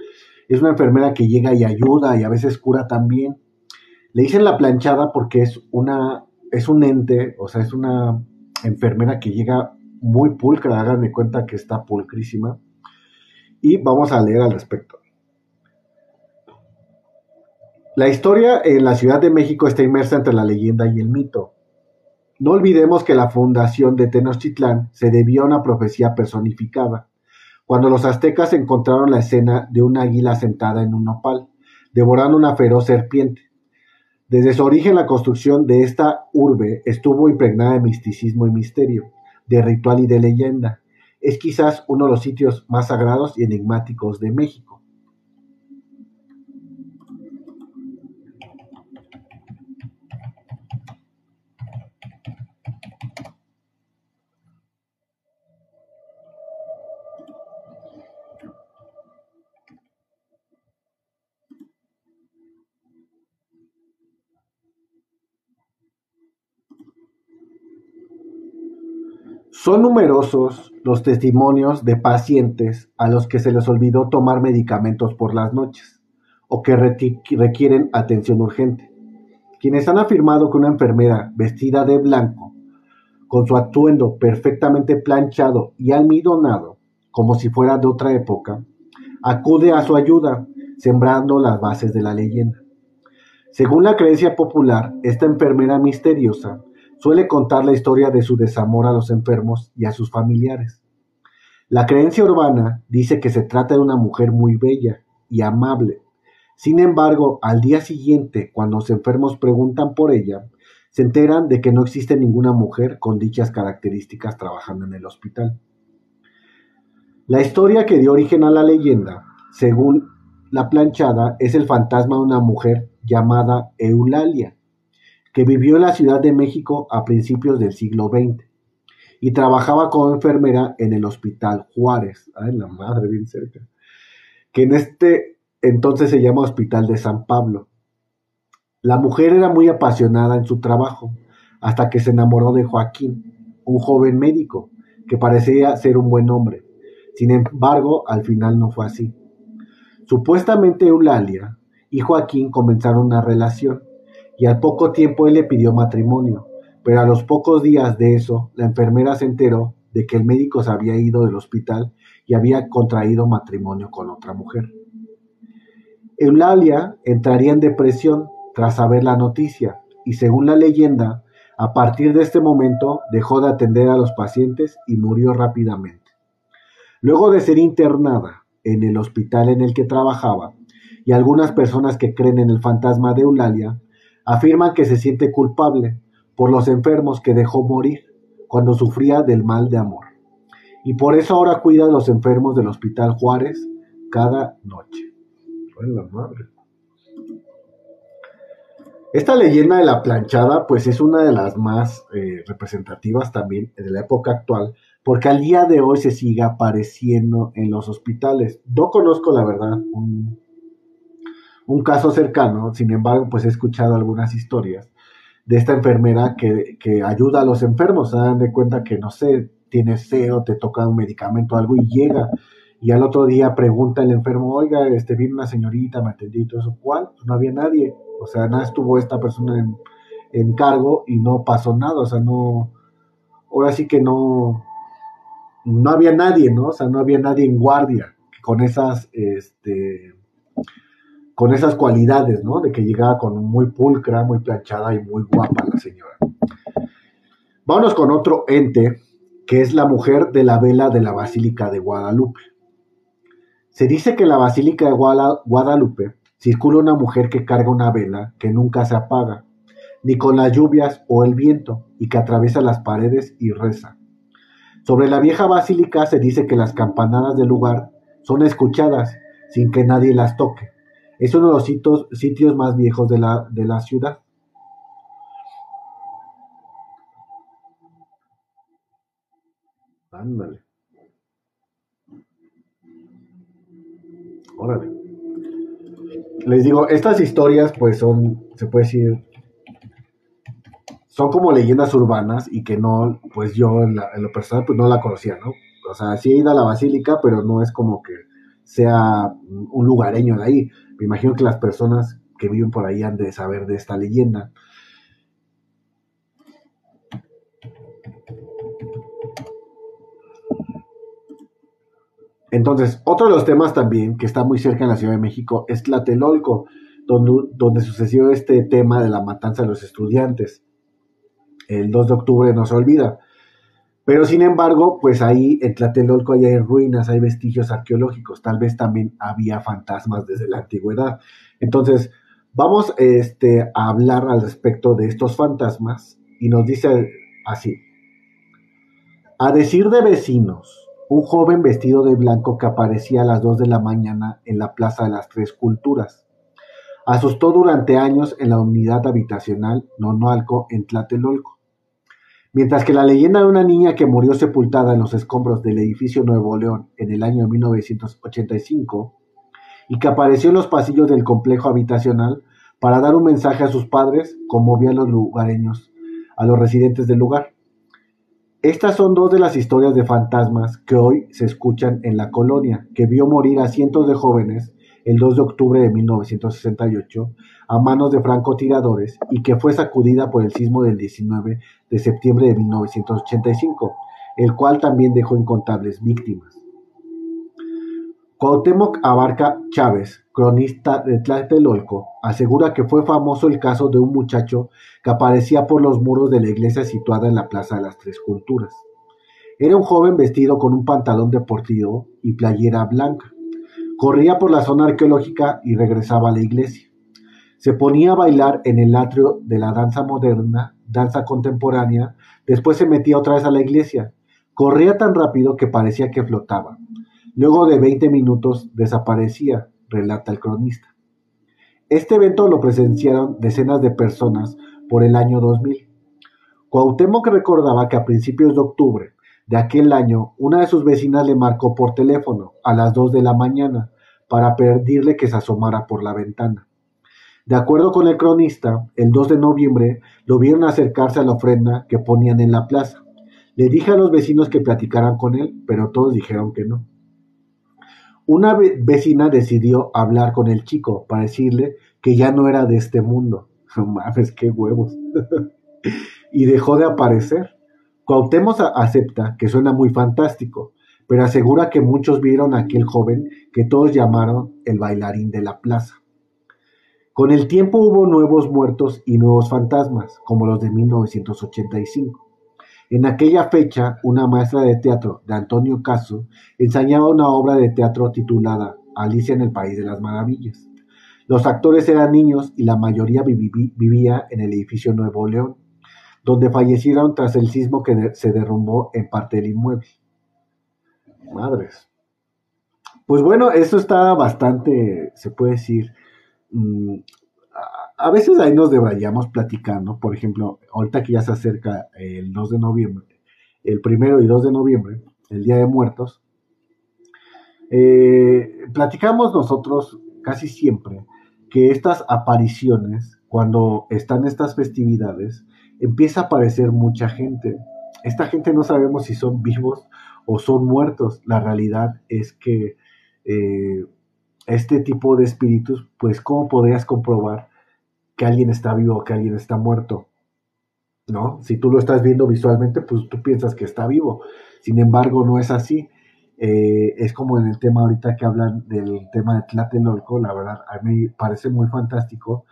Es una enfermera que llega y ayuda y a veces cura también. Le dicen la planchada porque es una es un ente, o sea, es una enfermera que llega muy pulcra, hagan de cuenta que está pulcrísima y vamos a leer al respecto. La historia en la Ciudad de México está inmersa entre la leyenda y el mito. No olvidemos que la fundación de Tenochtitlán se debió a una profecía personificada, cuando los aztecas encontraron la escena de una águila sentada en un nopal, devorando una feroz serpiente. Desde su origen la construcción de esta urbe estuvo impregnada de misticismo y misterio, de ritual y de leyenda, es quizás uno de los sitios más sagrados y enigmáticos de México. Son numerosos los testimonios de pacientes a los que se les olvidó tomar medicamentos por las noches o que requieren atención urgente, quienes han afirmado que una enfermera vestida de blanco, con su atuendo perfectamente planchado y almidonado, como si fuera de otra época, acude a su ayuda, sembrando las bases de la leyenda. Según la creencia popular, esta enfermera misteriosa suele contar la historia de su desamor a los enfermos y a sus familiares. La creencia urbana dice que se trata de una mujer muy bella y amable. Sin embargo, al día siguiente, cuando los enfermos preguntan por ella, se enteran de que no existe ninguna mujer con dichas características trabajando en el hospital. La historia que dio origen a la leyenda, según la planchada, es el fantasma de una mujer llamada Eulalia, que vivió en la Ciudad de México a principios del siglo XX y trabajaba como enfermera en el Hospital Juárez. La madre, bien cerca. Que en este entonces se llama Hospital de San Pablo. La mujer era muy apasionada en su trabajo, hasta que se enamoró de Joaquín, un joven médico, que parecía ser un buen hombre. Sin embargo, al final no fue así. Supuestamente Eulalia y Joaquín comenzaron una relación, y al poco tiempo él le pidió matrimonio, pero a los pocos días de eso, la enfermera se enteró de que el médico se había ido del hospital y había contraído matrimonio con otra mujer. Eulalia entraría en depresión tras saber la noticia y según la leyenda, a partir de este momento dejó de atender a los pacientes y murió rápidamente. Luego de ser internada en el hospital en el que trabajaba, y algunas personas que creen en el fantasma de Eulalia afirman que se siente culpable por los enfermos que dejó morir cuando sufría del mal de amor. Y por eso ahora cuida a los enfermos del Hospital Juárez cada noche. Esta leyenda de la planchada, pues es una de las más eh, representativas también de la época actual, porque al día de hoy se sigue apareciendo en los hospitales. No conozco, la verdad, un, un caso cercano, sin embargo, pues he escuchado algunas historias de esta enfermera que, ayuda a los enfermos. Se dan de cuenta que, no sé, tienes SEO, te toca un medicamento o algo y llega. Y al otro día pregunta el enfermo, oiga, este, viene una señorita, me atendí y todo eso. ¿Cuál? Pues no había nadie. O sea, nada estuvo esta persona en, en cargo y no pasó nada. O sea, no. Ahora sí que no. No había nadie, ¿no? O sea, no había nadie en guardia con esas, este, con esas cualidades, ¿no? De que llegaba con muy pulcra, muy planchada y muy guapa la señora. Vámonos con otro ente, que es la mujer de la vela de la Basílica de Guadalupe. Se dice que en la Basílica de Guadalupe circula una mujer que carga una vela que nunca se apaga, ni con las lluvias o el viento, y que atraviesa las paredes y reza. Sobre la vieja basílica se dice que las campanadas del lugar son escuchadas sin que nadie las toque es uno de los sitios, más viejos de la, de la ciudad. Ándale. Órale. Les digo, estas historias pues son, se puede decir, son como leyendas urbanas y que no, pues yo en, en lo personal pues no la conocía, ¿no? O sea, sí he ido a la basílica, pero no es como que sea un lugareño de ahí. Me imagino que las personas que viven por ahí han de saber de esta leyenda. Entonces, otro de los temas también que está muy cerca en la Ciudad de México es Tlatelolco, donde, donde sucedió este tema de la matanza de los estudiantes. El 2 de octubre no se olvida. Pero sin embargo, pues ahí en Tlatelolco hay ruinas, hay vestigios arqueológicos, tal vez también había fantasmas desde la antigüedad. Entonces, vamos este, a hablar al respecto de estos fantasmas y nos dice así. A decir de vecinos, un joven vestido de blanco que aparecía a las 2 de la mañana en la Plaza de las Tres Culturas. Asustó durante años en la unidad habitacional Nonoalco en Tlatelolco Mientras que la leyenda de una niña que murió sepultada en los escombros del edificio Nuevo León en el año 1985 y que apareció en los pasillos del complejo habitacional para dar un mensaje a sus padres, conmovió a los lugareños, a los residentes del lugar. Estas son dos de las historias de fantasmas que hoy se escuchan en la colonia, que vio morir a cientos de jóvenes el 2 de octubre de 1968 a manos de francotiradores y que fue sacudida por el sismo del 19 de septiembre de 1985, el cual también dejó incontables víctimas. Cuauhtémoc Abarca Chávez, cronista de Tlatelolco, asegura que fue famoso el caso de un muchacho que aparecía por los muros de la iglesia situada en la Plaza de las Tres Culturas. Era un joven vestido con un pantalón deportivo y playera blanca. Corría por la zona arqueológica y regresaba a la iglesia. Se ponía a bailar en el atrio de la danza moderna, danza contemporánea, después se metía otra vez a la iglesia. Corría tan rápido que parecía que flotaba. Luego de 20 minutos desaparecía, relata el cronista. Este evento lo presenciaron decenas de personas por el año 2000. Cuauhtémoc recordaba que a principios de octubre de aquel año, una de sus vecinas le marcó por teléfono a las 2 de la mañana para pedirle que se asomara por la ventana. De acuerdo con el cronista, el 2 de noviembre lo vieron acercarse a la ofrenda que ponían en la plaza. Le dije a los vecinos que platicaran con él, pero todos dijeron que no. Una vecina decidió hablar con el chico para decirle que ya no era de este mundo. Mames, qué huevos. y dejó de aparecer. Cuauhtémoc acepta que suena muy fantástico, pero asegura que muchos vieron a aquel joven que todos llamaron el bailarín de la plaza. Con el tiempo hubo nuevos muertos y nuevos fantasmas, como los de 1985. En aquella fecha, una maestra de teatro de Antonio Caso ensayaba una obra de teatro titulada Alicia en el País de las Maravillas. Los actores eran niños y la mayoría vivía en el edificio Nuevo León, donde fallecieron tras el sismo que se derrumbó en parte del inmueble. Madres. Pues bueno, eso está bastante, se puede decir, mm, a veces ahí nos deberíamos platicando, por ejemplo, ahorita que ya se acerca el 2 de noviembre, el primero y 2 de noviembre, el Día de Muertos, eh, platicamos nosotros casi siempre que estas apariciones, cuando están estas festividades, empieza a aparecer mucha gente. Esta gente no sabemos si son vivos o son muertos. La realidad es que eh, este tipo de espíritus, pues, ¿cómo podrías comprobar que alguien está vivo o que alguien está muerto? ¿No? Si tú lo estás viendo visualmente, pues tú piensas que está vivo. Sin embargo, no es así. Eh, es como en el tema ahorita que hablan del tema de Tlatelolco, la verdad, a mí parece muy fantástico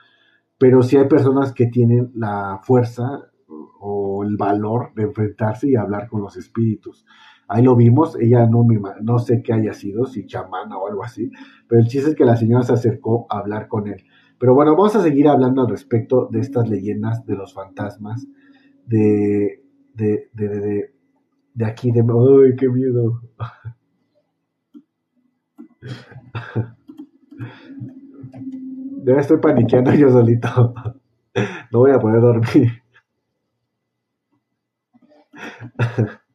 pero sí hay personas que tienen la fuerza o el valor de enfrentarse y hablar con los espíritus. Ahí lo vimos, ella no, no sé qué haya sido, si chamana o algo así, pero el chiste es que la señora se acercó a hablar con él. Pero bueno, vamos a seguir hablando al respecto de estas leyendas de los fantasmas, de, de, de, de, de aquí, de... ¡Ay, qué miedo! Ya estoy paniqueando yo solito. No voy a poder dormir.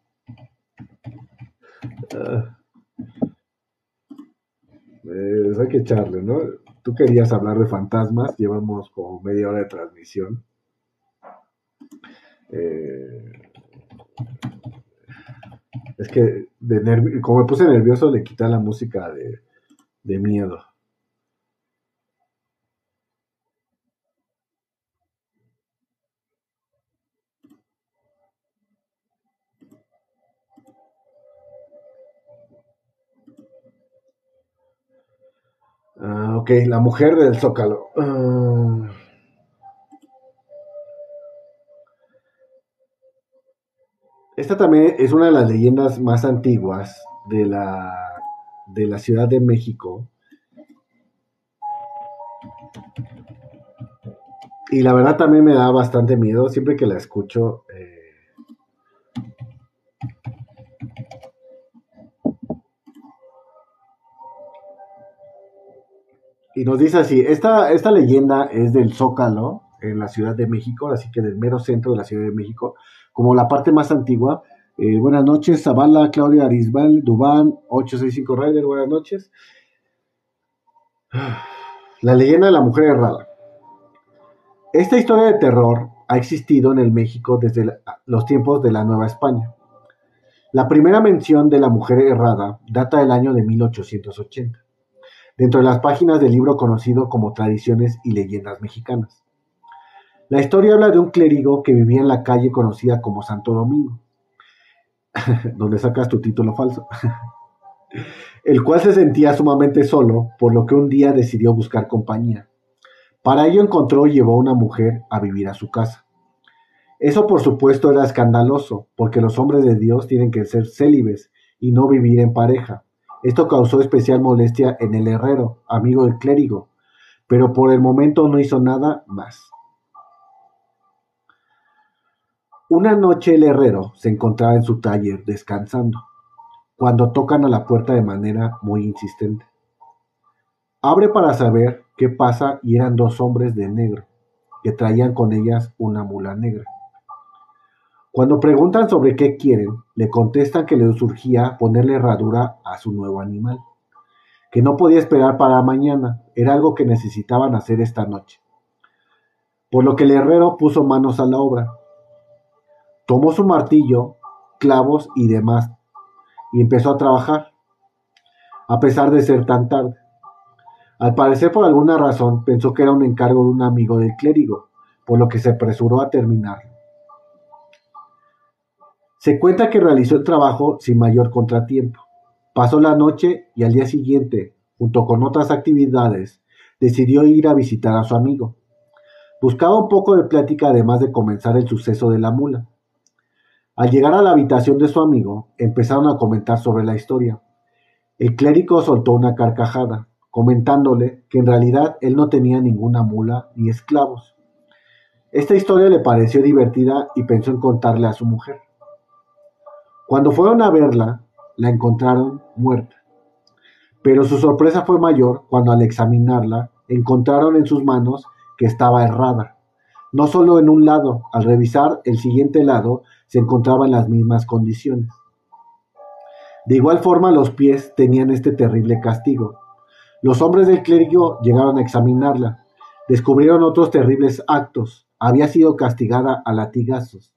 Eh, hay que echarle, ¿no? Tú querías hablar de fantasmas, llevamos como media hora de transmisión. Eh, es que de como me puse nervioso le quita la música de, de miedo. Ok, la mujer del Zócalo. Ah. esta también es una de las leyendas más antiguas de la, de la Ciudad de México. Y la verdad también me da bastante miedo. Siempre que la escucho, Y nos dice así, esta, esta leyenda es del Zócalo, en la Ciudad de México, así que del mero centro de la Ciudad de México, como la parte más antigua. Eh, buenas noches, Zavala, Claudia Arisbal, Dubán, 865 Rider, buenas noches. La leyenda de la mujer errada. Esta historia de terror ha existido en el México desde los tiempos de la Nueva España. La primera mención de la mujer errada data del año de 1880 dentro de las páginas del libro conocido como Tradiciones y Leyendas Mexicanas. La historia habla de un clérigo que vivía en la calle conocida como Santo Domingo, donde sacas tu título falso, el cual se sentía sumamente solo, por lo que un día decidió buscar compañía. Para ello encontró y llevó a una mujer a vivir a su casa. Eso por supuesto era escandaloso, porque los hombres de Dios tienen que ser célibes y no vivir en pareja, esto causó especial molestia en el herrero, amigo del clérigo, pero por el momento no hizo nada más. Una noche el herrero se encontraba en su taller descansando, cuando tocan a la puerta de manera muy insistente. Abre para saber qué pasa y eran dos hombres de negro, que traían con ellas una mula negra. Cuando preguntan sobre qué quieren, le contestan que les surgía ponerle herradura a su nuevo animal, que no podía esperar para mañana, era algo que necesitaban hacer esta noche. Por lo que el herrero puso manos a la obra. Tomó su martillo, clavos y demás, y empezó a trabajar, a pesar de ser tan tarde. Al parecer por alguna razón pensó que era un encargo de un amigo del clérigo, por lo que se apresuró a terminar. Se cuenta que realizó el trabajo sin mayor contratiempo. Pasó la noche y al día siguiente, junto con otras actividades, decidió ir a visitar a su amigo. Buscaba un poco de plática además de comenzar el suceso de la mula. Al llegar a la habitación de su amigo, empezaron a comentar sobre la historia. El clérigo soltó una carcajada comentándole que en realidad él no tenía ninguna mula ni esclavos. Esta historia le pareció divertida y pensó en contarle a su mujer. Cuando fueron a verla, la encontraron muerta. Pero su sorpresa fue mayor cuando al examinarla encontraron en sus manos que estaba errada. No solo en un lado, al revisar el siguiente lado se encontraba en las mismas condiciones. De igual forma los pies tenían este terrible castigo, los hombres del clérigo llegaron a examinarla. Descubrieron otros terribles actos. Había sido castigada a latigazos,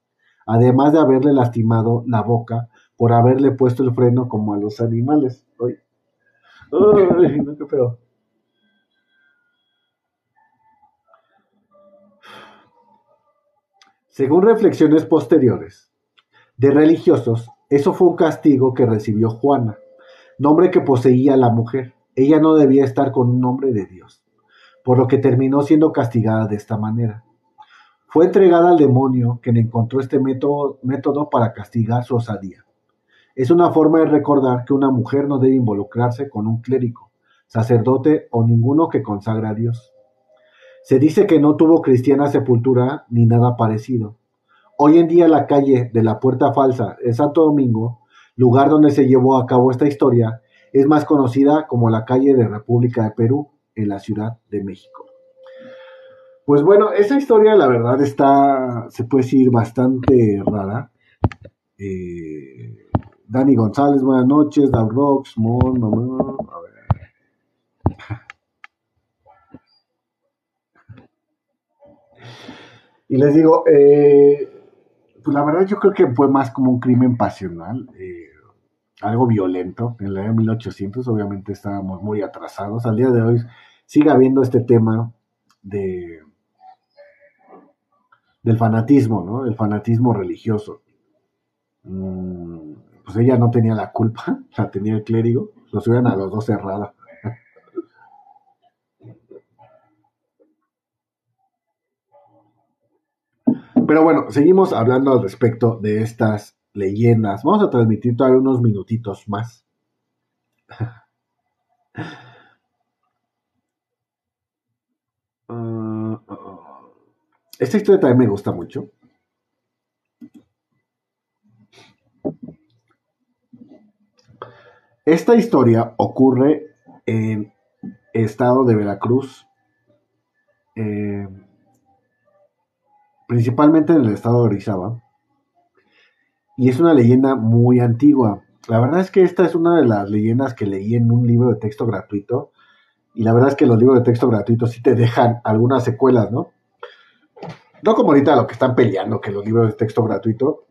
además de haberle lastimado la boca por haberle puesto el freno como a los animales. Ay, no, qué feo. Según reflexiones posteriores de religiosos, eso fue un castigo que recibió Juana, nombre que poseía la mujer. Ella no debía estar con un hombre de Dios, por lo que terminó siendo castigada de esta manera. Fue entregada al demonio, quien encontró este método, para castigar su osadía. Es una forma de recordar que una mujer no debe involucrarse con un clérigo, sacerdote o ninguno que consagra a Dios. Se dice que no tuvo cristiana sepultura ni nada parecido. Hoy en día la calle de la Puerta Falsa en Santo Domingo, lugar donde se llevó a cabo esta historia, es más conocida como la calle de República de Perú en la Ciudad de México. Pues bueno, esa historia la verdad está, se puede decir, bastante rara. Eh, Dani González, buenas noches. Dow Rocks, Mon, a ver. Y les digo, eh, pues la verdad yo creo que fue más como un crimen pasional. Eh, algo violento. En la año 1800 obviamente estábamos muy atrasados. Al día de hoy sigue habiendo este tema de del fanatismo, ¿no? El fanatismo religioso. Mm, pues ella no tenía la culpa, la tenía el clérigo. Los hubieran a los dos cerrada. Pero bueno, seguimos hablando al respecto de estas leyendas. Vamos a transmitir todavía unos minutitos más. esta historia también me gusta mucho. Esta historia ocurre en estado de Veracruz, eh, principalmente en el estado de Orizaba y es una leyenda muy antigua. La verdad es que esta es una de las leyendas que leí en un libro de texto gratuito. Y la verdad es que los libros de texto gratuitos sí te dejan algunas secuelas, ¿no? No como ahorita lo que están peleando, que los libros de texto gratuito,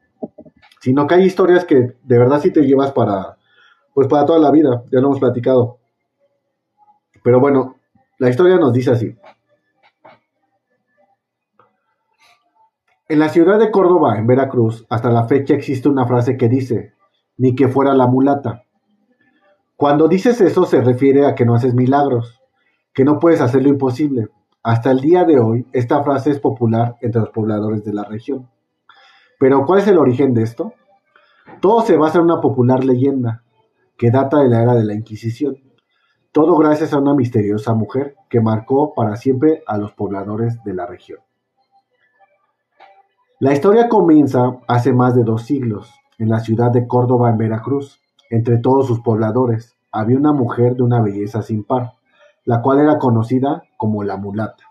sino que hay historias que de verdad sí te llevas para, pues para toda la vida, ya lo hemos platicado. Pero bueno, la historia nos dice así. En la ciudad de Córdoba, en Veracruz, hasta la fecha existe una frase que dice, ni que fuera la mulata. Cuando dices eso se refiere a que no haces milagros, que no puedes hacer lo imposible. Hasta el día de hoy, esta frase es popular entre los pobladores de la región. Pero, ¿cuál es el origen de esto? Todo se basa en una popular leyenda que data de la era de la Inquisición. Todo gracias a una misteriosa mujer que marcó para siempre a los pobladores de la región. La historia comienza hace más de dos siglos, en la ciudad de Córdoba, en Veracruz. Entre todos sus pobladores había una mujer de una belleza sin par, la cual era conocida como la mulata.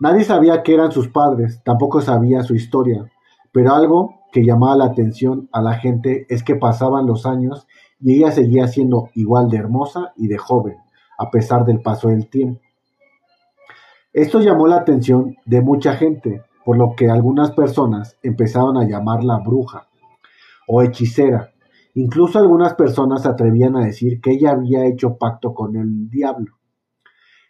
Nadie sabía qué eran sus padres, tampoco sabía su historia, pero algo que llamaba la atención a la gente es que pasaban los años y ella seguía siendo igual de hermosa y de joven, a pesar del paso del tiempo. Esto llamó la atención de mucha gente, por lo que algunas personas empezaron a llamarla bruja o hechicera. Incluso algunas personas se atrevían a decir que ella había hecho pacto con el diablo.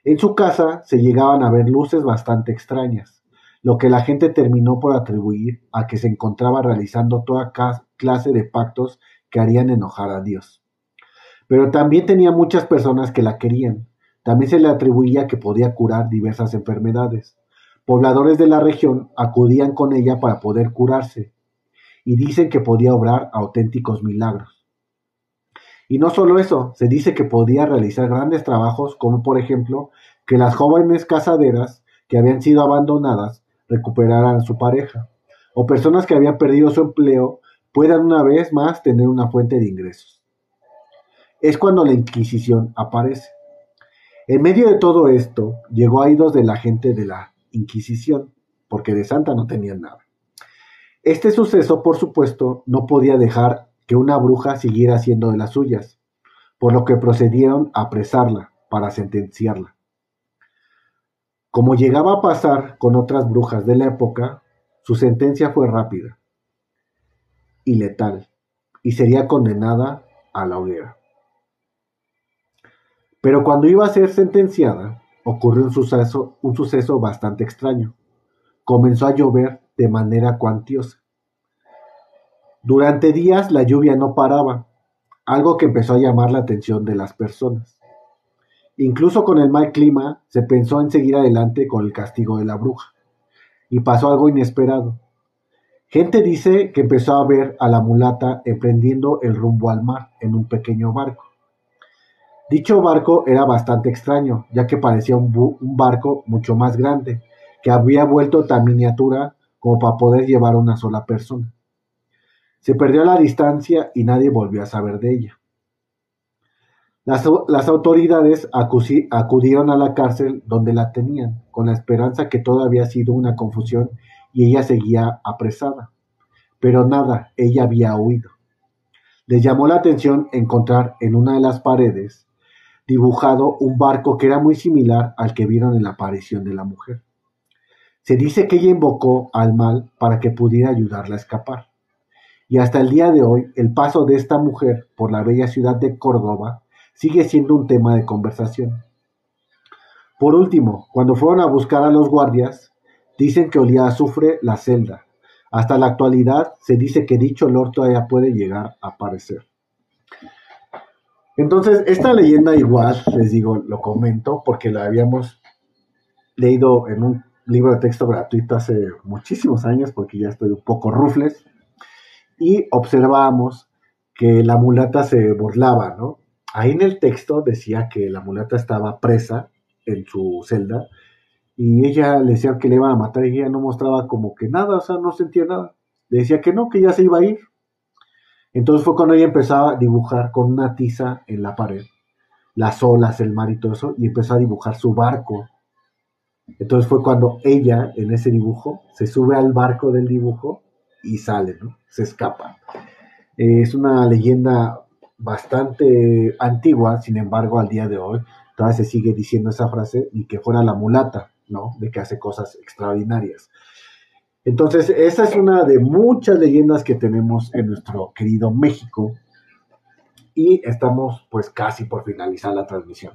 En su casa se llegaban a ver luces bastante extrañas, lo que la gente terminó por atribuir a que se encontraba realizando toda clase de pactos que harían enojar a Dios. Pero también tenía muchas personas que la querían. También se le atribuía que podía curar diversas enfermedades. Pobladores de la región acudían con ella para poder curarse, y dicen que podía obrar auténticos milagros. Y no solo eso, se dice que podía realizar grandes trabajos como por ejemplo que las jóvenes casaderas que habían sido abandonadas recuperaran a su pareja, o personas que habían perdido su empleo puedan una vez más tener una fuente de ingresos. Es cuando la Inquisición aparece. En medio de todo esto, llegó a oídos de la gente de la Inquisición, porque de santa no tenían nada. Este suceso, por supuesto, no podía dejar que una bruja siguiera haciendo de las suyas, por lo que procedieron a apresarla para sentenciarla. Como llegaba a pasar con otras brujas de la época, su sentencia fue rápida y letal, y sería condenada a la hoguera. Pero cuando iba a ser sentenciada, ocurrió un suceso, un suceso bastante extraño. Comenzó a llover de manera cuantiosa. Durante días la lluvia no paraba, algo que empezó a llamar la atención de las personas. Incluso con el mal clima, se pensó en seguir adelante con el castigo de la bruja. Y pasó algo inesperado. Gente dice que empezó a ver a la mulata emprendiendo el rumbo al mar en un pequeño barco. Dicho barco era bastante extraño, ya que parecía un, barco mucho más grande, que había vuelto tan miniatura como para poder llevar a una sola persona. Se perdió la distancia y nadie volvió a saber de ella. Las, autoridades acudieron a la cárcel donde la tenían, con la esperanza que todo había sido una confusión y ella seguía apresada. Pero nada, ella había huido. Les llamó la atención encontrar en una de las paredes dibujado un barco que era muy similar al que vieron en la aparición de la mujer. Se dice que ella invocó al mal para que pudiera ayudarla a escapar y hasta el día de hoy el paso de esta mujer por la bella ciudad de Córdoba sigue siendo un tema de conversación. Por último, cuando fueron a buscar a los guardias, dicen que olía a azufre la celda. Hasta la actualidad se dice que dicho olor todavía puede llegar a aparecer. Entonces, esta leyenda igual, les digo, lo comento porque la habíamos leído en un libro de texto gratuito hace muchísimos años, porque ya estoy un poco rufles y observábamos que la mulata se burlaba, ¿no? Ahí en el texto decía que la mulata estaba presa en su celda y ella le decía que le iba a matar y ella no mostraba como que nada, o sea, no sentía nada. Le decía que no, que ya se iba a ir. Entonces fue cuando ella empezaba a dibujar con una tiza en la pared, las olas, el mar y todo eso, y empezó a dibujar su barco. Entonces fue cuando ella, en ese dibujo, se sube al barco del dibujo y sale, ¿no? Se escapa. Eh, es una leyenda bastante antigua, sin embargo, al día de hoy todavía se sigue diciendo esa frase, y que fuera la mulata, ¿no? De que hace cosas extraordinarias. Entonces, esa es una de muchas leyendas que tenemos en nuestro querido México. Y estamos pues casi por finalizar la transmisión.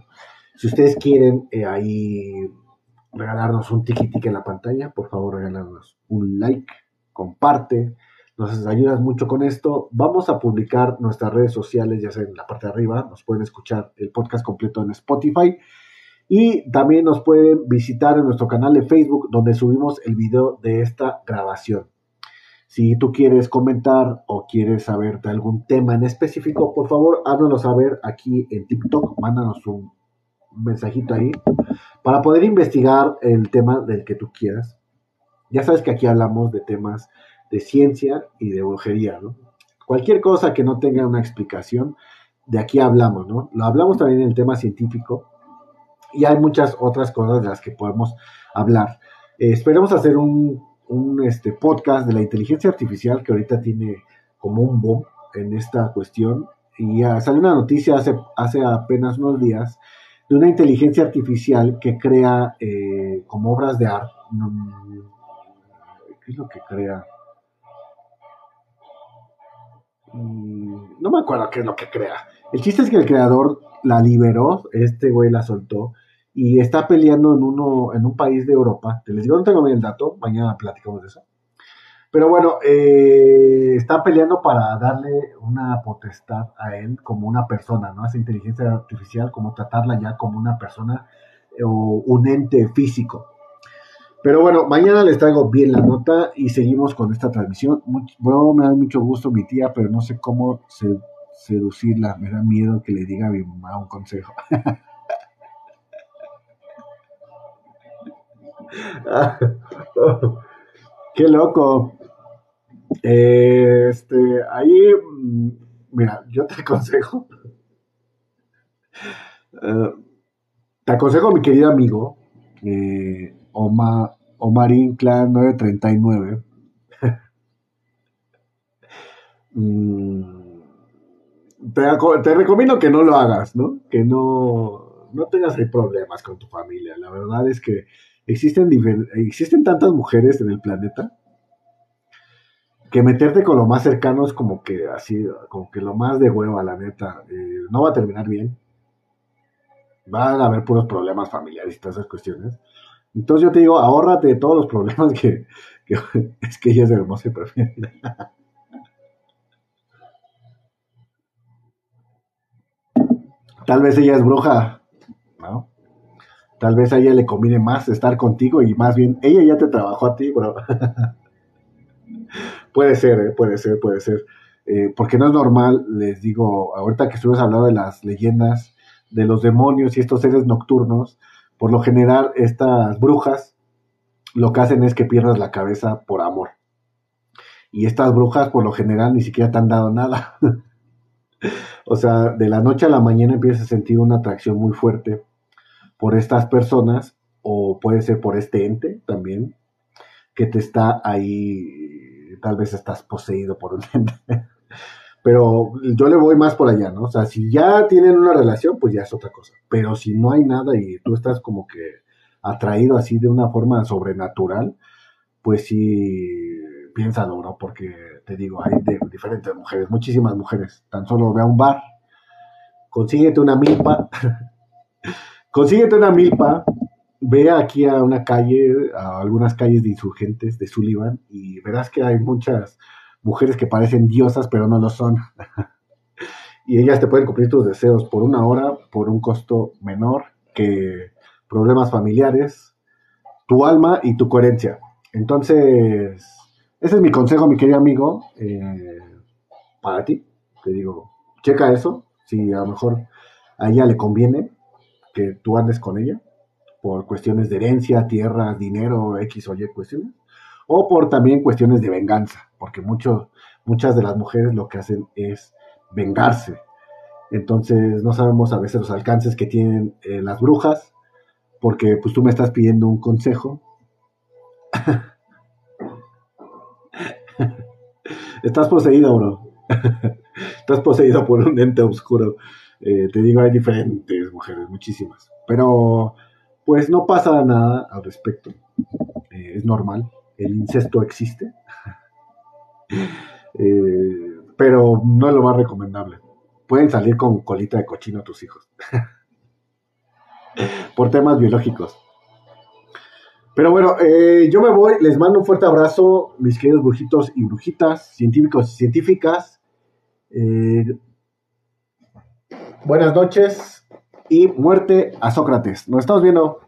Si ustedes quieren eh, ahí regalarnos un tiki en la pantalla, por favor regalarnos un like comparte, nos ayudas mucho con esto. Vamos a publicar nuestras redes sociales, ya sea en la parte de arriba, nos pueden escuchar el podcast completo en Spotify. Y también nos pueden visitar en nuestro canal de Facebook donde subimos el video de esta grabación. Si tú quieres comentar o quieres saber de algún tema en específico, por favor, háganos saber aquí en TikTok, mándanos un mensajito ahí para poder investigar el tema del que tú quieras. Ya sabes que aquí hablamos de temas de ciencia y de brujería, ¿no? Cualquier cosa que no tenga una explicación, de aquí hablamos, ¿no? Lo hablamos también en el tema científico Y hay muchas otras cosas de las que podemos hablar. Eh, esperemos hacer un, un este, podcast de la inteligencia artificial que ahorita tiene como un boom en esta cuestión. Y salió una noticia hace, hace apenas unos días de una inteligencia artificial que crea eh, como obras de arte. ¿Qué es lo que crea? Mm, no me acuerdo qué es lo que crea. El chiste es que el creador la liberó, este güey la soltó, y está peleando en, uno, en un país de Europa. Te les digo, no tengo bien el dato, mañana platicamos de eso. Pero bueno, eh, está peleando para darle una potestad a él como una persona, ¿no? Esa inteligencia artificial, como tratarla ya como una persona eh, o un ente físico. Pero bueno, mañana les traigo bien la nota y seguimos con esta transmisión. bueno, me da mucho gusto mi tía, pero no sé cómo seducirla. Me da miedo que le diga a mi mamá un consejo. Qué loco. Este, ahí, mira, yo te aconsejo. Eh, te aconsejo, mi querido amigo, eh, Oma, Omarín Clan 939. Mm, te, te, recomiendo que no lo hagas, ¿no? Que no, no tengas problemas con tu familia. La verdad es que existen, existen tantas mujeres en el planeta que meterte con lo más cercano es como que así, como que lo más de hueva, la neta. Eh, no va a terminar bien. Van a haber puros problemas familiares y todas esas cuestiones. Entonces yo te digo, ahórrate de todos los problemas que, es que ella es hermosa y perfecta. Tal vez ella es bruja, ¿no? Tal vez a ella le conviene más estar contigo y más bien ella ya te trabajó a ti, bro. puede ser, ¿eh? puede ser, puede ser. Eh, porque no es normal, les digo, ahorita que estuvimos hablando de las leyendas de los demonios y estos seres nocturnos, por lo general estas brujas lo que hacen es que pierdas la cabeza por amor. Y estas brujas por lo general ni siquiera te han dado nada. o sea, de la noche a la mañana empiezas a sentir una atracción muy fuerte por estas personas o puede ser por este ente también que te está ahí, tal vez estás poseído por un ente. Pero yo le voy más por allá, ¿no? O sea, si ya tienen una relación, pues ya es otra cosa. Pero si no hay nada y tú estás como que atraído así de una forma sobrenatural, pues sí, piénsalo, ¿no? Porque te digo, hay diferentes mujeres, muchísimas mujeres. Tan solo ve a un bar, consíguete una milpa, consíguete una milpa, ve aquí a una calle, a algunas calles de insurgentes de Sullivan, y verás que hay muchas mujeres que parecen diosas, pero no lo son. y ellas te pueden cumplir tus deseos por una hora, por un costo menor que problemas familiares, tu alma y tu coherencia. Entonces, ese es mi consejo, mi querido amigo, eh, para ti. Te digo, checa eso, si a lo mejor a ella le conviene que tú andes con ella por cuestiones de herencia, tierra, dinero, X o Y cuestiones, o por también cuestiones de venganza, porque mucho, muchas de las mujeres lo que hacen es vengarse. Entonces no sabemos a veces los alcances que tienen eh, las brujas, porque pues tú me estás pidiendo un consejo. estás poseído, bro. estás poseído por un ente oscuro. Eh, te digo, hay diferentes mujeres, muchísimas. Pero pues no pasa nada al respecto. Eh, es normal. El incesto existe. Eh, pero no es lo más recomendable. Pueden salir con colita de cochino tus hijos. Por temas biológicos. Pero bueno, eh, yo me voy. Les mando un fuerte abrazo, mis queridos brujitos y brujitas, científicos y científicas. buenas noches y muerte a Sócrates. Nos estamos viendo.